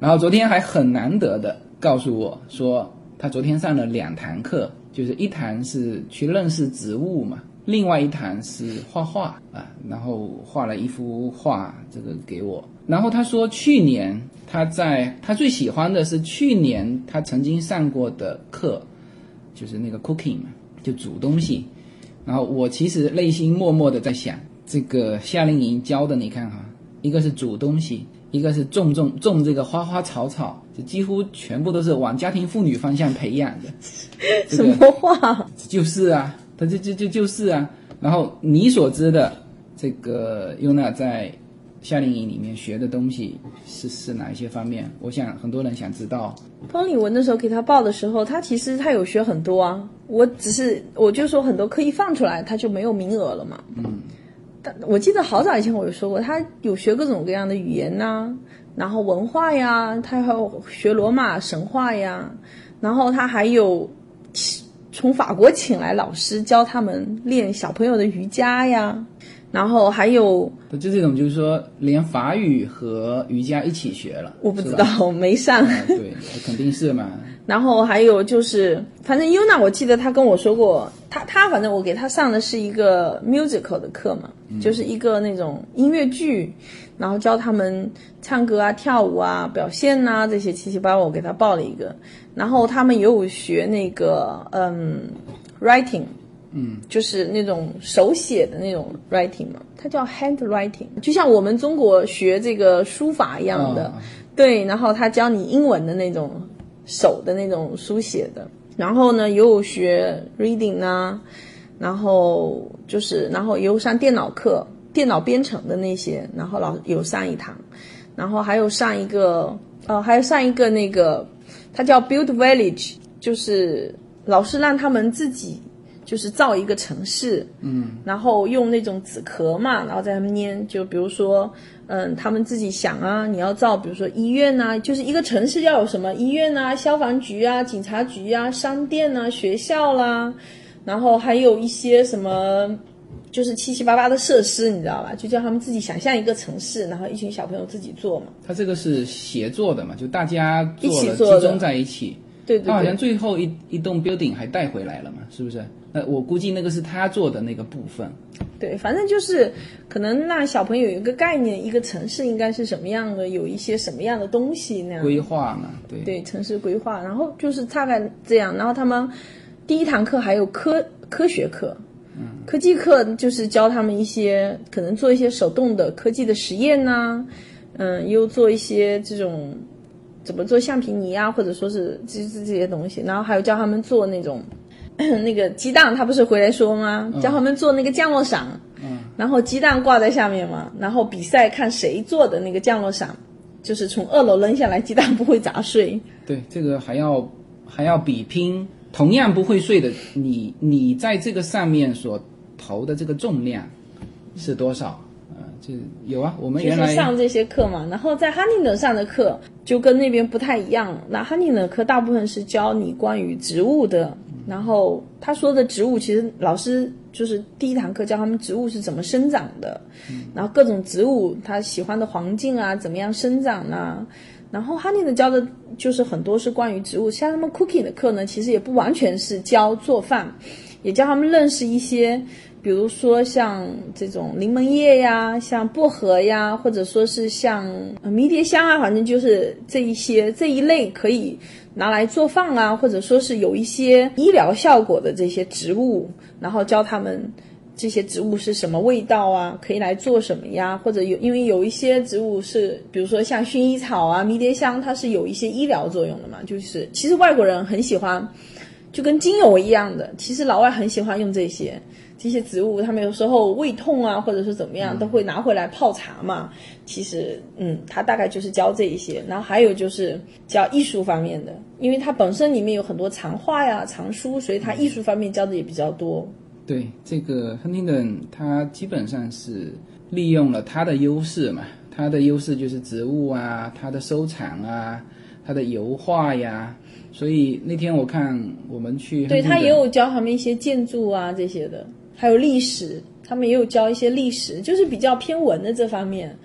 然后昨天还很难得的告诉我说，他昨天上了两堂课，就是一堂是去认识植物嘛。另外一堂是画画啊，然后画了一幅画，这个给我。然后他说，去年他在他最喜欢的是去年他曾经上过的课，就是那个 cooking 嘛，就煮东西。然后我其实内心默默的在想，这个夏令营教的，你看哈，一个是煮东西，一个是种种种这个花花草草，就几乎全部都是往家庭妇女方向培养的。什么话？就是啊。他就就就就是啊，然后你所知的这个优娜在夏令营里面学的东西是是哪一些方面？我想很多人想知道。方礼文的时候给他报的时候，他其实他有学很多啊，我只是我就说很多课一放出来他就没有名额了嘛。嗯，但我记得好早以前我就说过，他有学各种各样的语言呐，然后文化呀，他还有学罗马神话呀，然后他还有。从法国请来老师教他们练小朋友的瑜伽呀，然后还有就这种，就是说连法语和瑜伽一起学了。我不知道，没上。对，肯定是嘛。然后还有就是，反正 Yuna，我记得他跟我说过，他他反正我给他上的是一个 musical 的课嘛，就是一个那种音乐剧，然后教他们唱歌啊、跳舞啊、表现呐这些七七八八，我给他报了一个。然后他们也有学那个嗯，writing，嗯，就是那种手写的那种 writing 嘛，它叫 handwriting，就像我们中国学这个书法一样的，对。然后他教你英文的那种手的那种书写的。然后呢，也有学 reading 啊，然后就是然后也有上电脑课，电脑编程的那些，然后老有上一堂，然后还有上一个，呃，还有上一个那个。它叫 Build Village，就是老师让他们自己就是造一个城市，嗯，然后用那种纸壳嘛，然后在他们捏，就比如说，嗯，他们自己想啊，你要造，比如说医院呐，就是一个城市要有什么医院呐、消防局啊、警察局啊、商店呐、学校啦，然后还有一些什么。就是七七八八的设施，你知道吧？就叫他们自己想象一个城市，然后一群小朋友自己做嘛。他这个是协作的嘛？就大家一起做集中在一起。对对。他好像最后一一栋 building 还带回来了嘛？是不是？那我估计那个是他做的那个部分。对，反正就是可能让小朋友有一个概念，一个城市应该是什么样的，有一些什么样的东西那样。规划嘛，对。对，城市规划，然后就是大概这样。然后他们第一堂课还有科科学课。嗯科技课就是教他们一些可能做一些手动的科技的实验呐，嗯，又做一些这种怎么做橡皮泥啊，或者说是这这这些东西，然后还有教他们做那种 那个鸡蛋，他不是回来说吗？教他们做那个降落伞，嗯，然后鸡蛋挂在下面嘛，然后比赛看谁做的那个降落伞，就是从二楼扔下来，鸡蛋不会砸碎。对，这个还要还要比拼。同样不会碎的，你你在这个上面所投的这个重量是多少？有啊，我们原来上这些课嘛，然后在哈尼 n 上的课就跟那边不太一样。那哈尼 n 课大部分是教你关于植物的，然后他说的植物其实老师就是第一堂课教他们植物是怎么生长的，然后各种植物他喜欢的环境啊，怎么样生长啊。然后 Honey 呢教的就是很多是关于植物，像他们 Cooking 的课呢，其实也不完全是教做饭，也教他们认识一些，比如说像这种柠檬叶呀，像薄荷呀，或者说是像迷迭香啊，反正就是这一些这一类可以拿来做饭啊，或者说是有一些医疗效果的这些植物，然后教他们。这些植物是什么味道啊？可以来做什么呀？或者有，因为有一些植物是，比如说像薰衣草啊、迷迭香，它是有一些医疗作用的嘛。就是其实外国人很喜欢就跟精油一样的。其实老外很喜欢用这些这些植物，他们有时候胃痛啊，或者是怎么样，都会拿回来泡茶嘛。其实，嗯，他大概就是教这一些，然后还有就是教艺术方面的，因为它本身里面有很多藏画呀、藏书，所以它艺术方面教的也比较多。对这个亨廷顿，他基本上是利用了他的优势嘛，他的优势就是植物啊，他的收藏啊，他的油画呀。所以那天我看我们去，对他也有教他们一些建筑啊这些的，还有历史，他们也有教一些历史，就是比较偏文的这方面。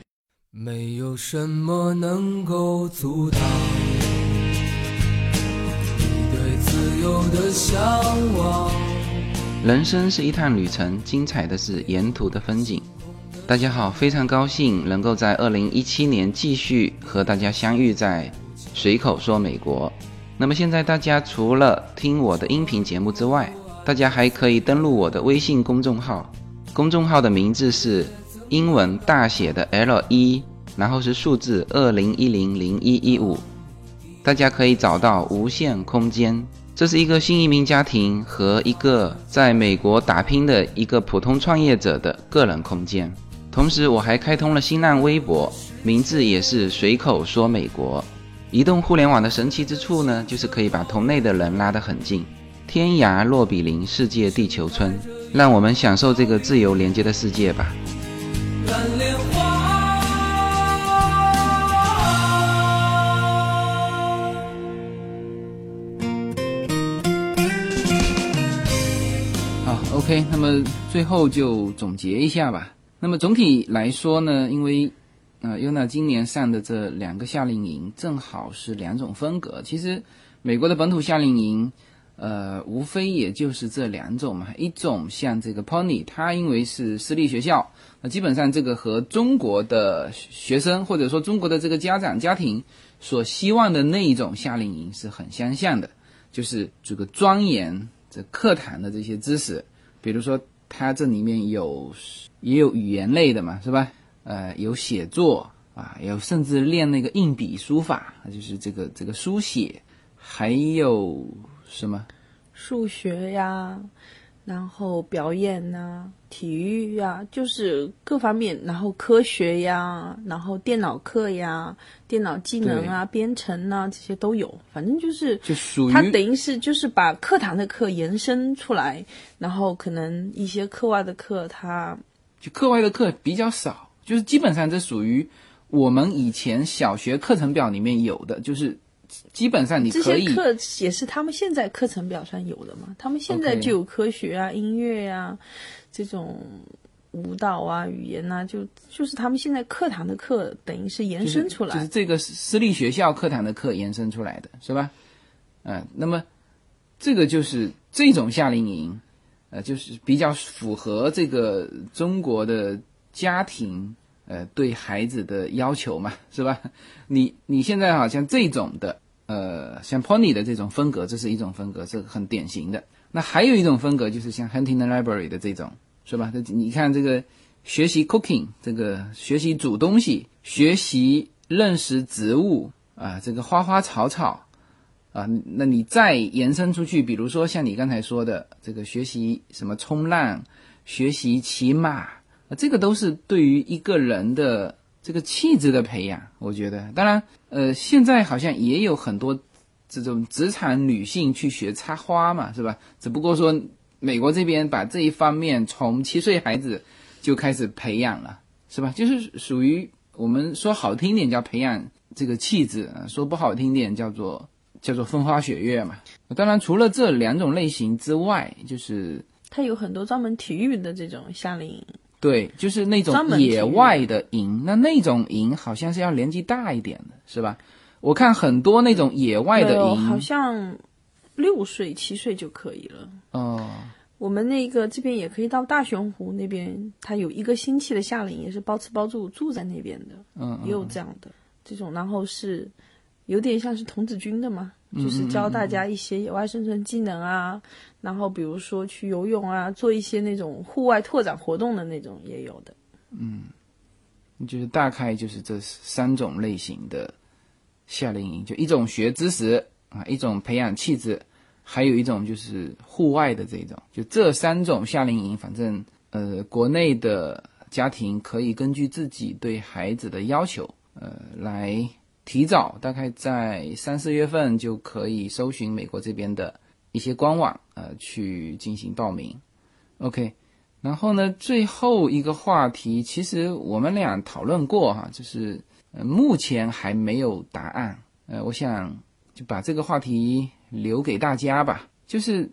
没有什么能够阻挡你对自由的向往。人生是一趟旅程，精彩的是沿途的风景。大家好，非常高兴能够在二零一七年继续和大家相遇在随口说美国。那么现在大家除了听我的音频节目之外，大家还可以登录我的微信公众号，公众号的名字是。英文大写的 L 一，然后是数字二零一零零一一五，大家可以找到无限空间。这是一个新移民家庭和一个在美国打拼的一个普通创业者的个人空间。同时，我还开通了新浪微博，名字也是随口说美国。移动互联网的神奇之处呢，就是可以把同类的人拉得很近，天涯若比邻，世界地球村。让我们享受这个自由连接的世界吧。好，OK，那么最后就总结一下吧。那么总体来说呢，因为呃，优娜今年上的这两个夏令营正好是两种风格。其实美国的本土夏令营。呃，无非也就是这两种嘛。一种像这个 Pony，它因为是私立学校，那基本上这个和中国的学生或者说中国的这个家长家庭所希望的那一种夏令营是很相像的，就是这个钻研这课堂的这些知识，比如说它这里面有也有语言类的嘛，是吧？呃，有写作啊，有甚至练那个硬笔书法，就是这个这个书写，还有。什么？数学呀，然后表演呐，体育呀，就是各方面，然后科学呀，然后电脑课呀，电脑技能啊，编程啊，这些都有。反正就是就属于它等于是就是把课堂的课延伸出来，然后可能一些课外的课，它就课外的课比较少，就是基本上这属于我们以前小学课程表里面有的，就是。基本上你可以，这些课也是他们现在课程表上有的嘛？他们现在就有科学啊、音乐呀，这种舞蹈啊、语言呐，就就是他们现在课堂的课，等于是延伸出来，就是这个私立学校课堂的课延伸出来的是吧？嗯，那么这个就是这种夏令营，呃，就是比较符合这个中国的家庭呃对孩子的要求嘛，是吧？你你现在好像这种的。呃，像 Pony 的这种风格，这是一种风格，是很典型的。那还有一种风格，就是像 Hunting the Library 的这种，是吧？你看这个学习 cooking，这个学习煮东西，学习认识植物啊，这个花花草草啊，那你再延伸出去，比如说像你刚才说的这个学习什么冲浪，学习骑马，这个都是对于一个人的。这个气质的培养，我觉得，当然，呃，现在好像也有很多这种职场女性去学插花嘛，是吧？只不过说，美国这边把这一方面从七岁孩子就开始培养了，是吧？就是属于我们说好听点叫培养这个气质，说不好听点叫做叫做风花雪月嘛。当然，除了这两种类型之外，就是它有很多专门体育的这种夏令营。对，就是那种野外的营，那那种营好像是要年纪大一点的，是吧？我看很多那种野外的营，好像六岁、七岁就可以了。哦，我们那个这边也可以到大熊湖那边，它有一个星期的夏令营，也是包吃包住，住在那边的。嗯，也有这样的这种，然后是有点像是童子军的嘛。就是教大家一些野外生存技能啊，然后比如说去游泳啊，做一些那种户外拓展活动的那种也有的。嗯，就是大概就是这三种类型的夏令营，就一种学知识啊，一种培养气质，还有一种就是户外的这种，就这三种夏令营，反正呃，国内的家庭可以根据自己对孩子的要求，呃，来提早，大概在三四月份就可以搜寻美国这边的一些官网，呃，去进行报名。OK，然后呢，最后一个话题，其实我们俩讨论过哈，就是呃，目前还没有答案。呃，我想就把这个话题留给大家吧。就是，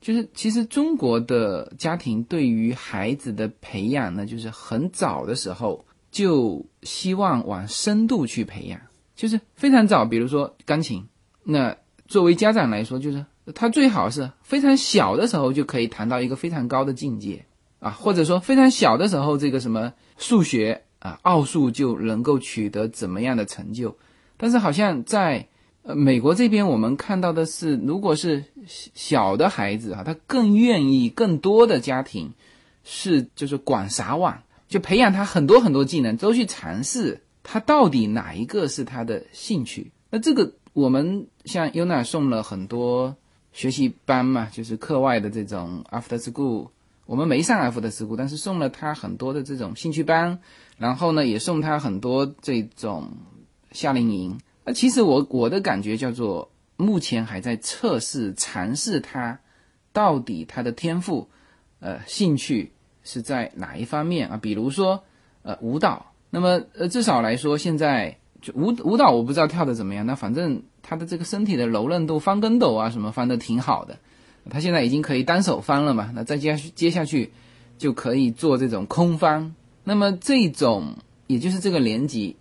就是其实中国的家庭对于孩子的培养呢，就是很早的时候就希望往深度去培养，就是非常早。比如说钢琴，那作为家长来说，就是。他最好是非常小的时候就可以谈到一个非常高的境界啊，或者说非常小的时候，这个什么数学啊、奥数就能够取得怎么样的成就。但是好像在呃美国这边，我们看到的是，如果是小的孩子啊，他更愿意更多的家庭是就是广撒网，就培养他很多很多技能，都去尝试他到底哪一个是他的兴趣。那这个我们像优娜送了很多。学习班嘛，就是课外的这种 after school，我们没上 after school，但是送了他很多的这种兴趣班，然后呢，也送他很多这种夏令营。那其实我我的感觉叫做，目前还在测试尝试他到底他的天赋，呃，兴趣是在哪一方面啊？比如说呃舞蹈，那么呃至少来说，现在就舞舞蹈我不知道跳的怎么样，那反正。他的这个身体的柔韧度，翻跟斗啊什么翻的挺好的，他现在已经可以单手翻了嘛？那再接接下去就可以做这种空翻。那么这种也就是这个年级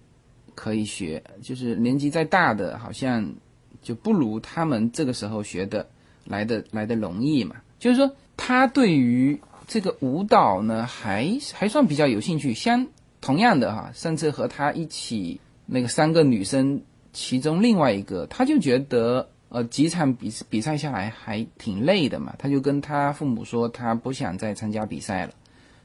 可以学，就是年级再大的好像就不如他们这个时候学的来的来的容易嘛。就是说他对于这个舞蹈呢还还算比较有兴趣，相同样的哈，甚至和他一起那个三个女生。其中另外一个，他就觉得，呃，几场比比赛下来还挺累的嘛，他就跟他父母说，他不想再参加比赛了。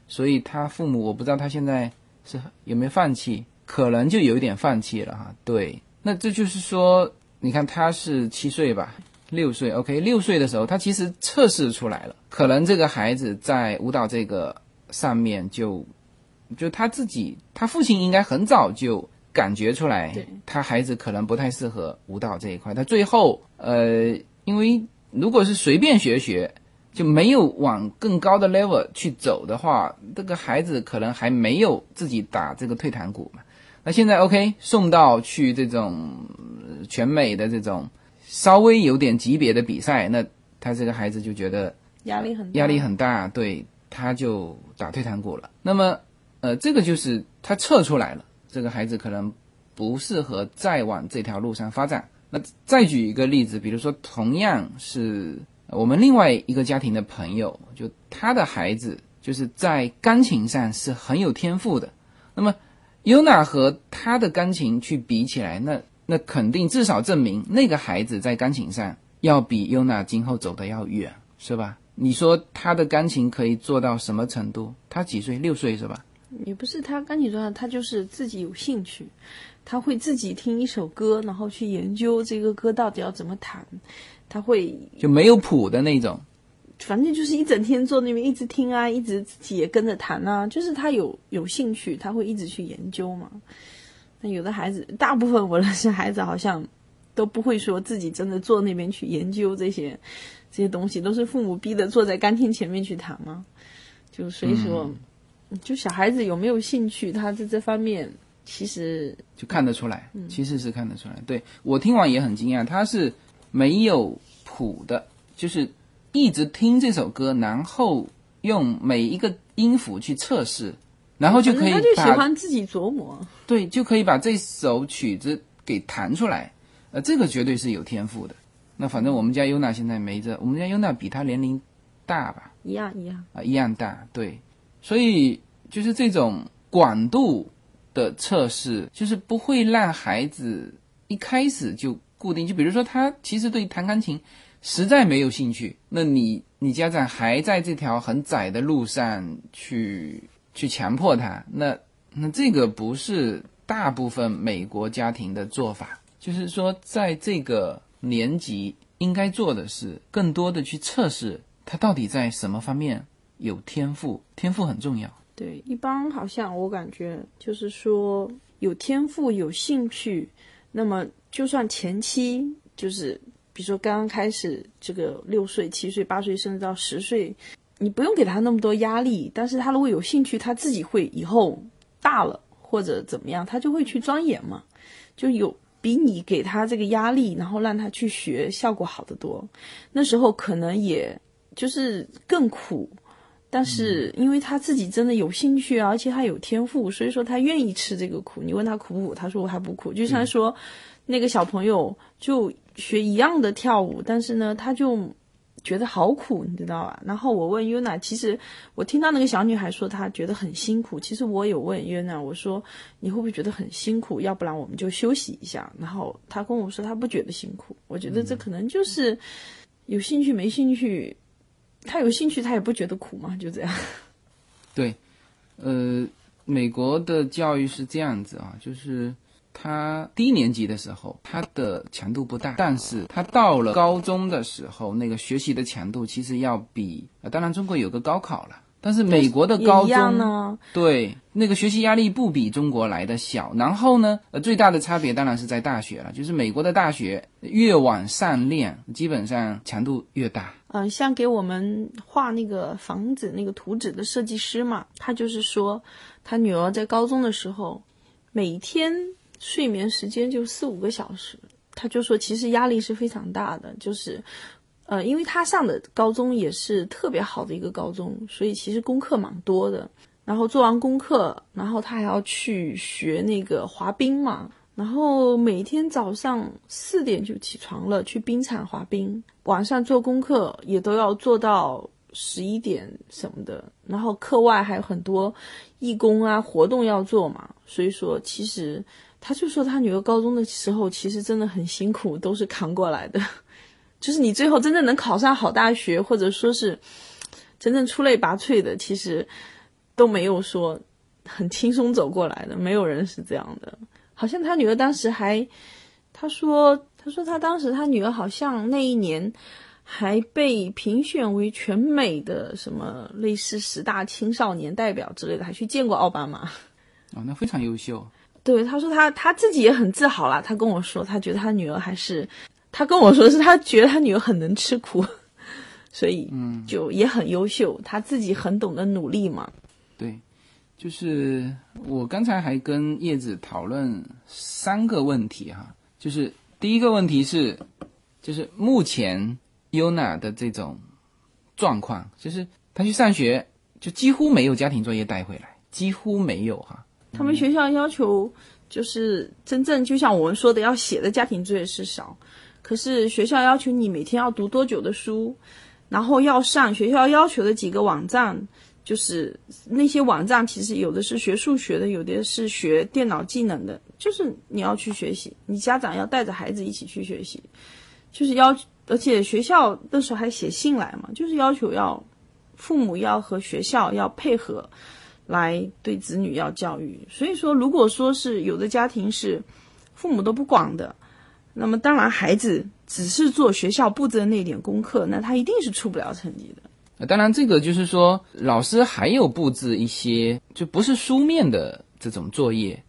所以他父母，我不知道他现在是有没有放弃，可能就有一点放弃了哈。对，那这就是说，你看他是七岁吧，六岁，OK，六岁的时候，他其实测试出来了，可能这个孩子在舞蹈这个上面就，就他自己，他父亲应该很早就。感觉出来，他孩子可能不太适合舞蹈这一块。他最后，呃，因为如果是随便学学，就没有往更高的 level 去走的话，这个孩子可能还没有自己打这个退堂鼓嘛。那现在 OK，送到去这种全美的这种稍微有点级别的比赛，那他这个孩子就觉得压力很压力很大，对，他就打退堂鼓了。那么，呃，这个就是他测出来了。这个孩子可能不适合再往这条路上发展。那再举一个例子，比如说同样是我们另外一个家庭的朋友，就他的孩子就是在钢琴上是很有天赋的。那么尤娜和他的钢琴去比起来，那那肯定至少证明那个孩子在钢琴上要比尤娜今后走的要远，是吧？你说他的钢琴可以做到什么程度？他几岁？六岁是吧？也不是他跟你说，他就是自己有兴趣，他会自己听一首歌，然后去研究这个歌到底要怎么弹，他会就没有谱的那种，反正就是一整天坐那边一直听啊，一直自己也跟着弹啊，就是他有有兴趣，他会一直去研究嘛。那有的孩子，大部分我认识孩子好像都不会说自己真的坐那边去研究这些这些东西，都是父母逼的坐在钢琴前面去弹嘛，就所以说。就小孩子有没有兴趣，他在这方面其实就看得出来，其实是看得出来。对我听完也很惊讶，他是没有谱的，就是一直听这首歌，然后用每一个音符去测试，然后就可以他就喜欢自己琢磨，对，就可以把这首曲子给弹出来。呃，这个绝对是有天赋的。那反正我们家优娜现在没这，我们家优娜比他年龄大吧？一样一样啊，一样大，对。所以就是这种广度的测试，就是不会让孩子一开始就固定。就比如说，他其实对弹钢琴实在没有兴趣，那你你家长还在这条很窄的路上去去强迫他，那那这个不是大部分美国家庭的做法。就是说，在这个年级。应该做的是更多的去测试他到底在什么方面有天赋，天赋很重要。对，一般好像我感觉就是说有天赋、有兴趣，那么就算前期就是比如说刚刚开始这个六岁、七岁、八岁，甚至到十岁，你不用给他那么多压力，但是他如果有兴趣，他自己会以后大了或者怎么样，他就会去钻研嘛，就有比你给他这个压力，然后让他去学效果好得多。那时候可能也就是更苦。但是因为他自己真的有兴趣，而且他有天赋，所以说他愿意吃这个苦。你问他苦不苦，他说我还不苦。就像说，那个小朋友就学一样的跳舞，但是呢，他就觉得好苦，你知道吧？然后我问 Yuna，其实我听到那个小女孩说她觉得很辛苦。其实我有问 Yuna，我说你会不会觉得很辛苦？要不然我们就休息一下。然后他跟我说他不觉得辛苦。我觉得这可能就是有兴趣没兴趣。他有兴趣，他也不觉得苦嘛，就这样。对，呃，美国的教育是这样子啊，就是他低年级的时候，他的强度不大，但是他到了高中的时候，那个学习的强度其实要比，当然中国有个高考了。但是美国的高中呢，对那个学习压力不比中国来的小。然后呢，呃，最大的差别当然是在大学了，就是美国的大学越往上练，基本上强度越大。嗯，像给我们画那个房子那个图纸的设计师嘛，他就是说，他女儿在高中的时候，每天睡眠时间就四五个小时，他就说其实压力是非常大的，就是。呃，因为他上的高中也是特别好的一个高中，所以其实功课蛮多的。然后做完功课，然后他还要去学那个滑冰嘛。然后每天早上四点就起床了，去冰场滑冰。晚上做功课也都要做到十一点什么的。然后课外还有很多义工啊活动要做嘛。所以说，其实他就说他女儿高中的时候其实真的很辛苦，都是扛过来的。就是你最后真正能考上好大学，或者说是真正出类拔萃的，其实都没有说很轻松走过来的，没有人是这样的。好像他女儿当时还，他说，他说他当时他女儿好像那一年还被评选为全美的什么类似十大青少年代表之类的，还去见过奥巴马。哦，那非常优秀。对，他说他他自己也很自豪啦。他跟我说，他觉得他女儿还是。他跟我说是他觉得他女儿很能吃苦，所以嗯就也很优秀，他自己很懂得努力嘛。对，就是我刚才还跟叶子讨论三个问题哈，就是第一个问题是，就是目前 Yuna 的这种状况，就是他去上学就几乎没有家庭作业带回来，几乎没有哈。他们学校要求就是真正就像我们说的要写的家庭作业是少。可是学校要求你每天要读多久的书，然后要上学校要求的几个网站，就是那些网站其实有的是学数学的，有的是学电脑技能的，就是你要去学习，你家长要带着孩子一起去学习，就是要，而且学校那时候还写信来嘛，就是要求要父母要和学校要配合，来对子女要教育。所以说，如果说是有的家庭是父母都不管的。那么当然，孩子只是做学校布置的那点功课，那他一定是出不了成绩的。当然，这个就是说，老师还有布置一些就不是书面的这种作业。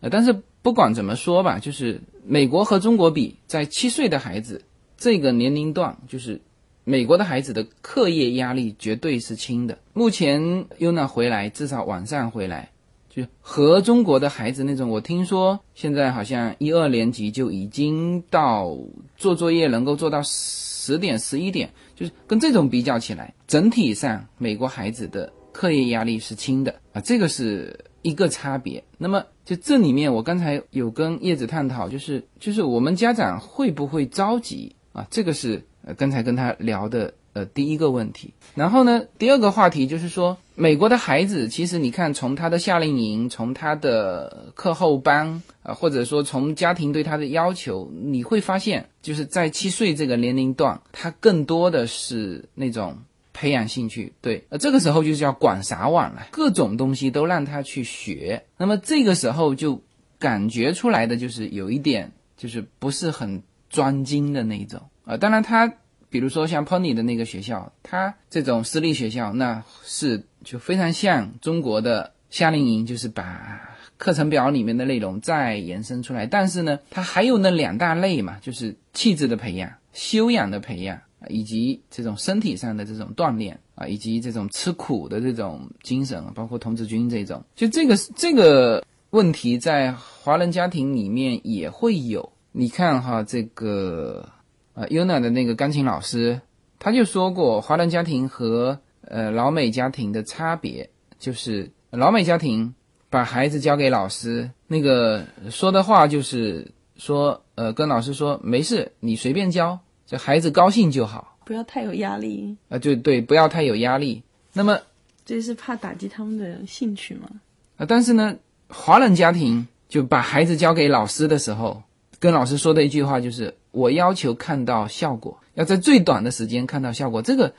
呃，但是不管怎么说吧，就是美国和中国比，在七岁的孩子这个年龄段，就是美国的孩子的课业压力绝对是轻的。目前优娜回来，至少晚上回来。就和中国的孩子那种，我听说现在好像一二年级就已经到做作业能够做到十点十一点，就是跟这种比较起来，整体上美国孩子的课业压力是轻的啊，这个是一个差别。那么就这里面，我刚才有跟叶子探讨，就是就是我们家长会不会着急啊？这个是呃刚才跟他聊的。呃，第一个问题，然后呢，第二个话题就是说，美国的孩子其实你看，从他的夏令营，从他的课后班啊，或者说从家庭对他的要求，你会发现，就是在七岁这个年龄段，他更多的是那种培养兴趣。对，呃，这个时候就是要广撒网了，各种东西都让他去学。那么这个时候就感觉出来的就是有一点，就是不是很专精的那种。啊。当然，他比如说像 Pony 的那个学校，他这种私立学校，那是就非常像中国的夏令营，就是把课程表里面的内容再延伸出来。但是呢，它还有那两大类嘛，就是气质的培养、修养的培养，以及这种身体上的这种锻炼啊，以及这种吃苦的这种精神，包括童子军这种。就这个这个问题，在华人家庭里面也会有。你看哈，这个呃，UNA 的那个钢琴老师，他就说过，华人家庭和呃老美家庭的差别，就是老美家庭把孩子交给老师，那个说的话就是说，呃，跟老师说没事，你随便教，这孩子高兴就好，不要太有压力。啊，就对，不要太有压力。那么，这是怕打击他们的兴趣吗？啊，但是呢，华人家庭就把孩子交给老师的时候。跟老师说的一句话就是：我要求看到效果，要在最短的时间看到效果。这个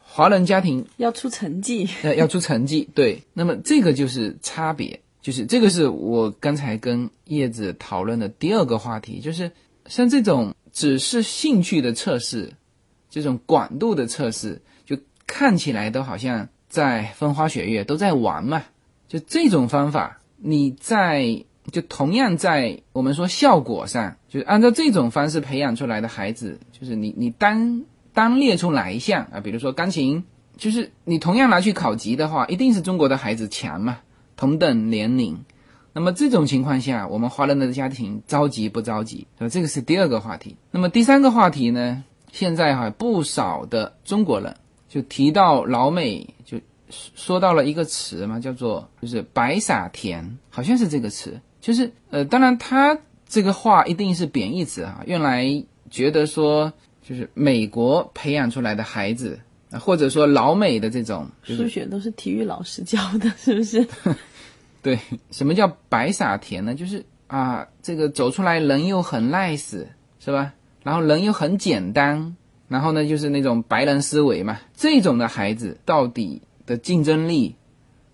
华人家庭要出成绩，呃，要出成绩。对，那么这个就是差别，就是这个是我刚才跟叶子讨论的第二个话题，就是像这种只是兴趣的测试，这种广度的测试，就看起来都好像在风花雪月，都在玩嘛。就这种方法，你在。就同样在我们说效果上，就是按照这种方式培养出来的孩子，就是你你单单列出哪一项啊？比如说钢琴，就是你同样拿去考级的话，一定是中国的孩子强嘛，同等年龄。那么这种情况下，我们华人的家庭着急不着急？是吧？这个是第二个话题。那么第三个话题呢？现在哈不少的中国人就提到老美，就说到了一个词嘛，叫做就是白傻甜，好像是这个词。就是呃，当然他这个话一定是贬义词啊，用来觉得说就是美国培养出来的孩子，或者说老美的这种数学都是体育老师教的，是不是？对，什么叫白傻甜呢？就是啊，这个走出来人又很 nice，是吧？然后人又很简单，然后呢就是那种白人思维嘛，这种的孩子到底的竞争力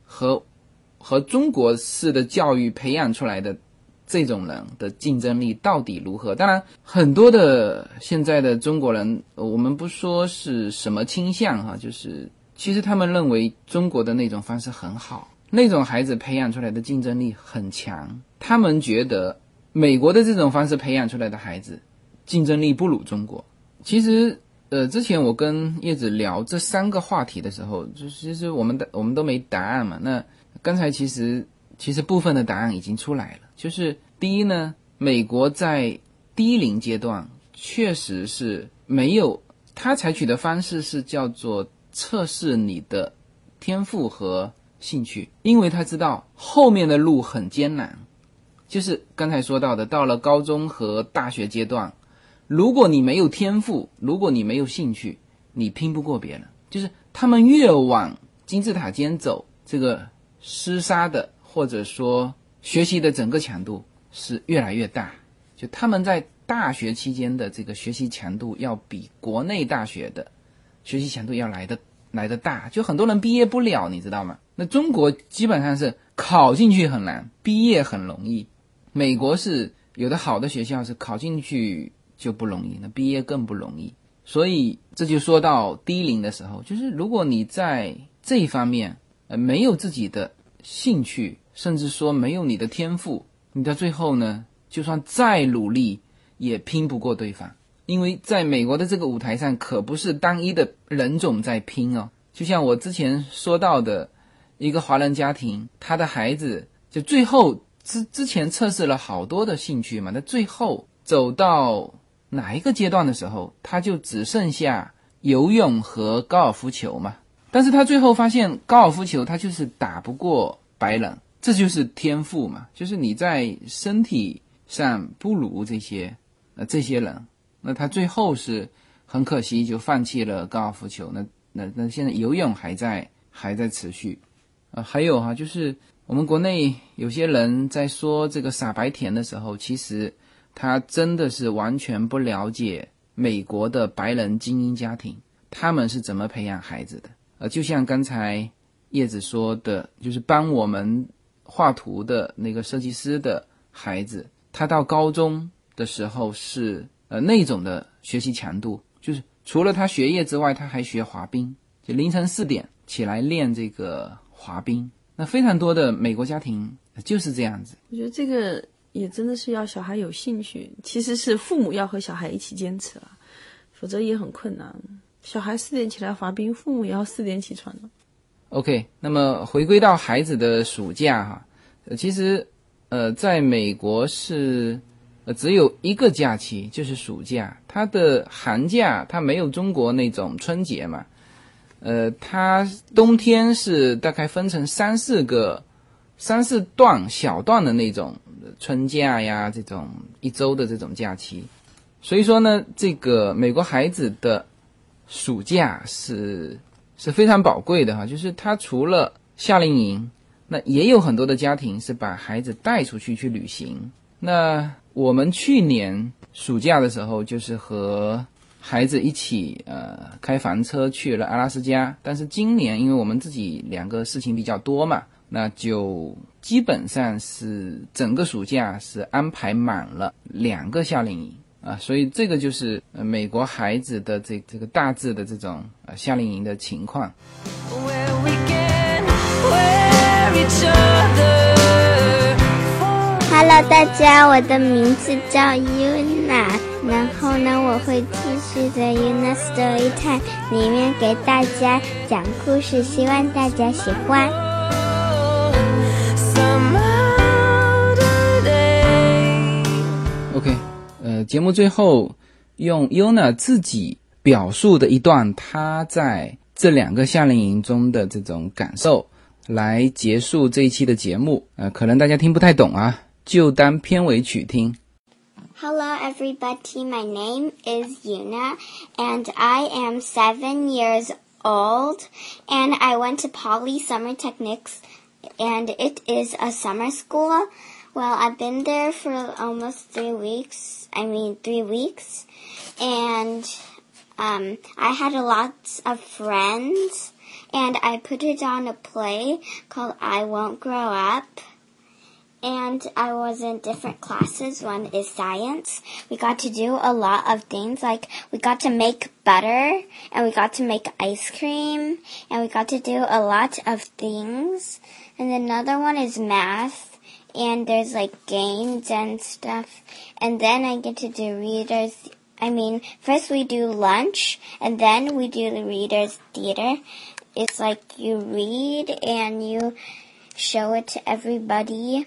和。和中国式的教育培养出来的这种人的竞争力到底如何？当然，很多的现在的中国人，我们不说是什么倾向哈，就是其实他们认为中国的那种方式很好，那种孩子培养出来的竞争力很强。他们觉得美国的这种方式培养出来的孩子竞争力不如中国。其实，呃，之前我跟叶子聊这三个话题的时候，就其实我们的我们都没答案嘛。那刚才其实其实部分的答案已经出来了，就是第一呢，美国在低龄阶段确实是没有，他采取的方式是叫做测试你的天赋和兴趣，因为他知道后面的路很艰难，就是刚才说到的，到了高中和大学阶段，如果你没有天赋，如果你没有兴趣，你拼不过别人，就是他们越往金字塔尖走，这个。厮杀的，或者说学习的整个强度是越来越大。就他们在大学期间的这个学习强度，要比国内大学的学习强度要来的来的大。就很多人毕业不了，你知道吗？那中国基本上是考进去很难，毕业很容易。美国是有的好的学校是考进去就不容易，那毕业更不容易。所以这就说到低龄的时候，就是如果你在这一方面呃没有自己的。兴趣，甚至说没有你的天赋，你到最后呢，就算再努力也拼不过对方。因为在美国的这个舞台上，可不是单一的人种在拼哦。就像我之前说到的，一个华人家庭，他的孩子就最后之之前测试了好多的兴趣嘛，那最后走到哪一个阶段的时候，他就只剩下游泳和高尔夫球嘛。但是他最后发现，高尔夫球他就是打不过白人，这就是天赋嘛，就是你在身体上不如这些呃这些人，那他最后是很可惜就放弃了高尔夫球。那那那现在游泳还在还在持续，啊，还有哈，就是我们国内有些人在说这个傻白甜的时候，其实他真的是完全不了解美国的白人精英家庭，他们是怎么培养孩子的。呃，就像刚才叶子说的，就是帮我们画图的那个设计师的孩子，他到高中的时候是呃那种的学习强度，就是除了他学业之外，他还学滑冰，就凌晨四点起来练这个滑冰。那非常多的美国家庭就是这样子。我觉得这个也真的是要小孩有兴趣，其实是父母要和小孩一起坚持了，否则也很困难。小孩四点起来滑冰，父母也要四点起床了。OK，那么回归到孩子的暑假哈，呃，其实，呃，在美国是，呃，只有一个假期，就是暑假。它的寒假它没有中国那种春节嘛，呃，它冬天是大概分成三四个、三四段小段的那种春假呀，这种一周的这种假期。所以说呢，这个美国孩子的暑假是。是非常宝贵的哈，就是他除了夏令营，那也有很多的家庭是把孩子带出去去旅行。那我们去年暑假的时候，就是和孩子一起呃开房车去了阿拉斯加。但是今年因为我们自己两个事情比较多嘛，那就基本上是整个暑假是安排满了两个夏令营。啊，所以这个就是呃美国孩子的这这个大致的这种呃夏令营的情况。Hello，大家，我的名字叫 Yuna，然后呢，我会继续在 Yuna Story Time 里面给大家讲故事，希望大家喜欢。OK。呃，节目最后用 Yuna 自己表述的一段他在这两个夏令营中的这种感受来结束这一期的节目。呃，可能大家听不太懂啊，就当片尾曲听。Hello, everybody. My name is Yuna, and I am seven years old, and I went to Poly Summer Technics, and it is a summer school. Well, I've been there for almost three weeks. I mean, three weeks. And um, I had a lot of friends. And I put it on a play called I Won't Grow Up. And I was in different classes. One is science. We got to do a lot of things like we got to make butter and we got to make ice cream and we got to do a lot of things. And another one is math and there's like games and stuff. And then I get to do readers. I mean, first we do lunch and then we do the readers theater. It's like you read and you show it to everybody.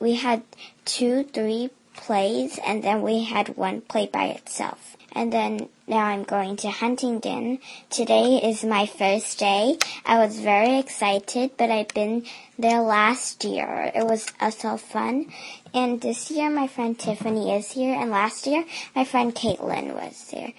We had two, three plays and then we had one play by itself. And then now I'm going to Huntington. Today is my first day. I was very excited, but I've been there last year. It was so fun. And this year my friend Tiffany is here, and last year my friend Caitlin was there.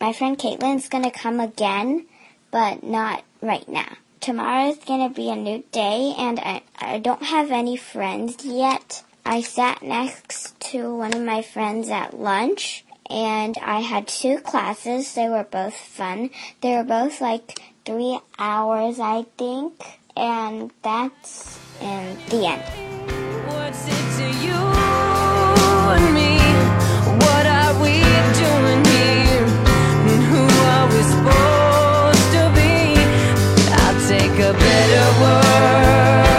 My friend Caitlin's gonna come again, but not right now tomorrow's gonna be a new day and I, I don't have any friends yet. I sat next to one of my friends at lunch and I had two classes. They were both fun. They were both like three hours, I think. And that's in the end. a better world.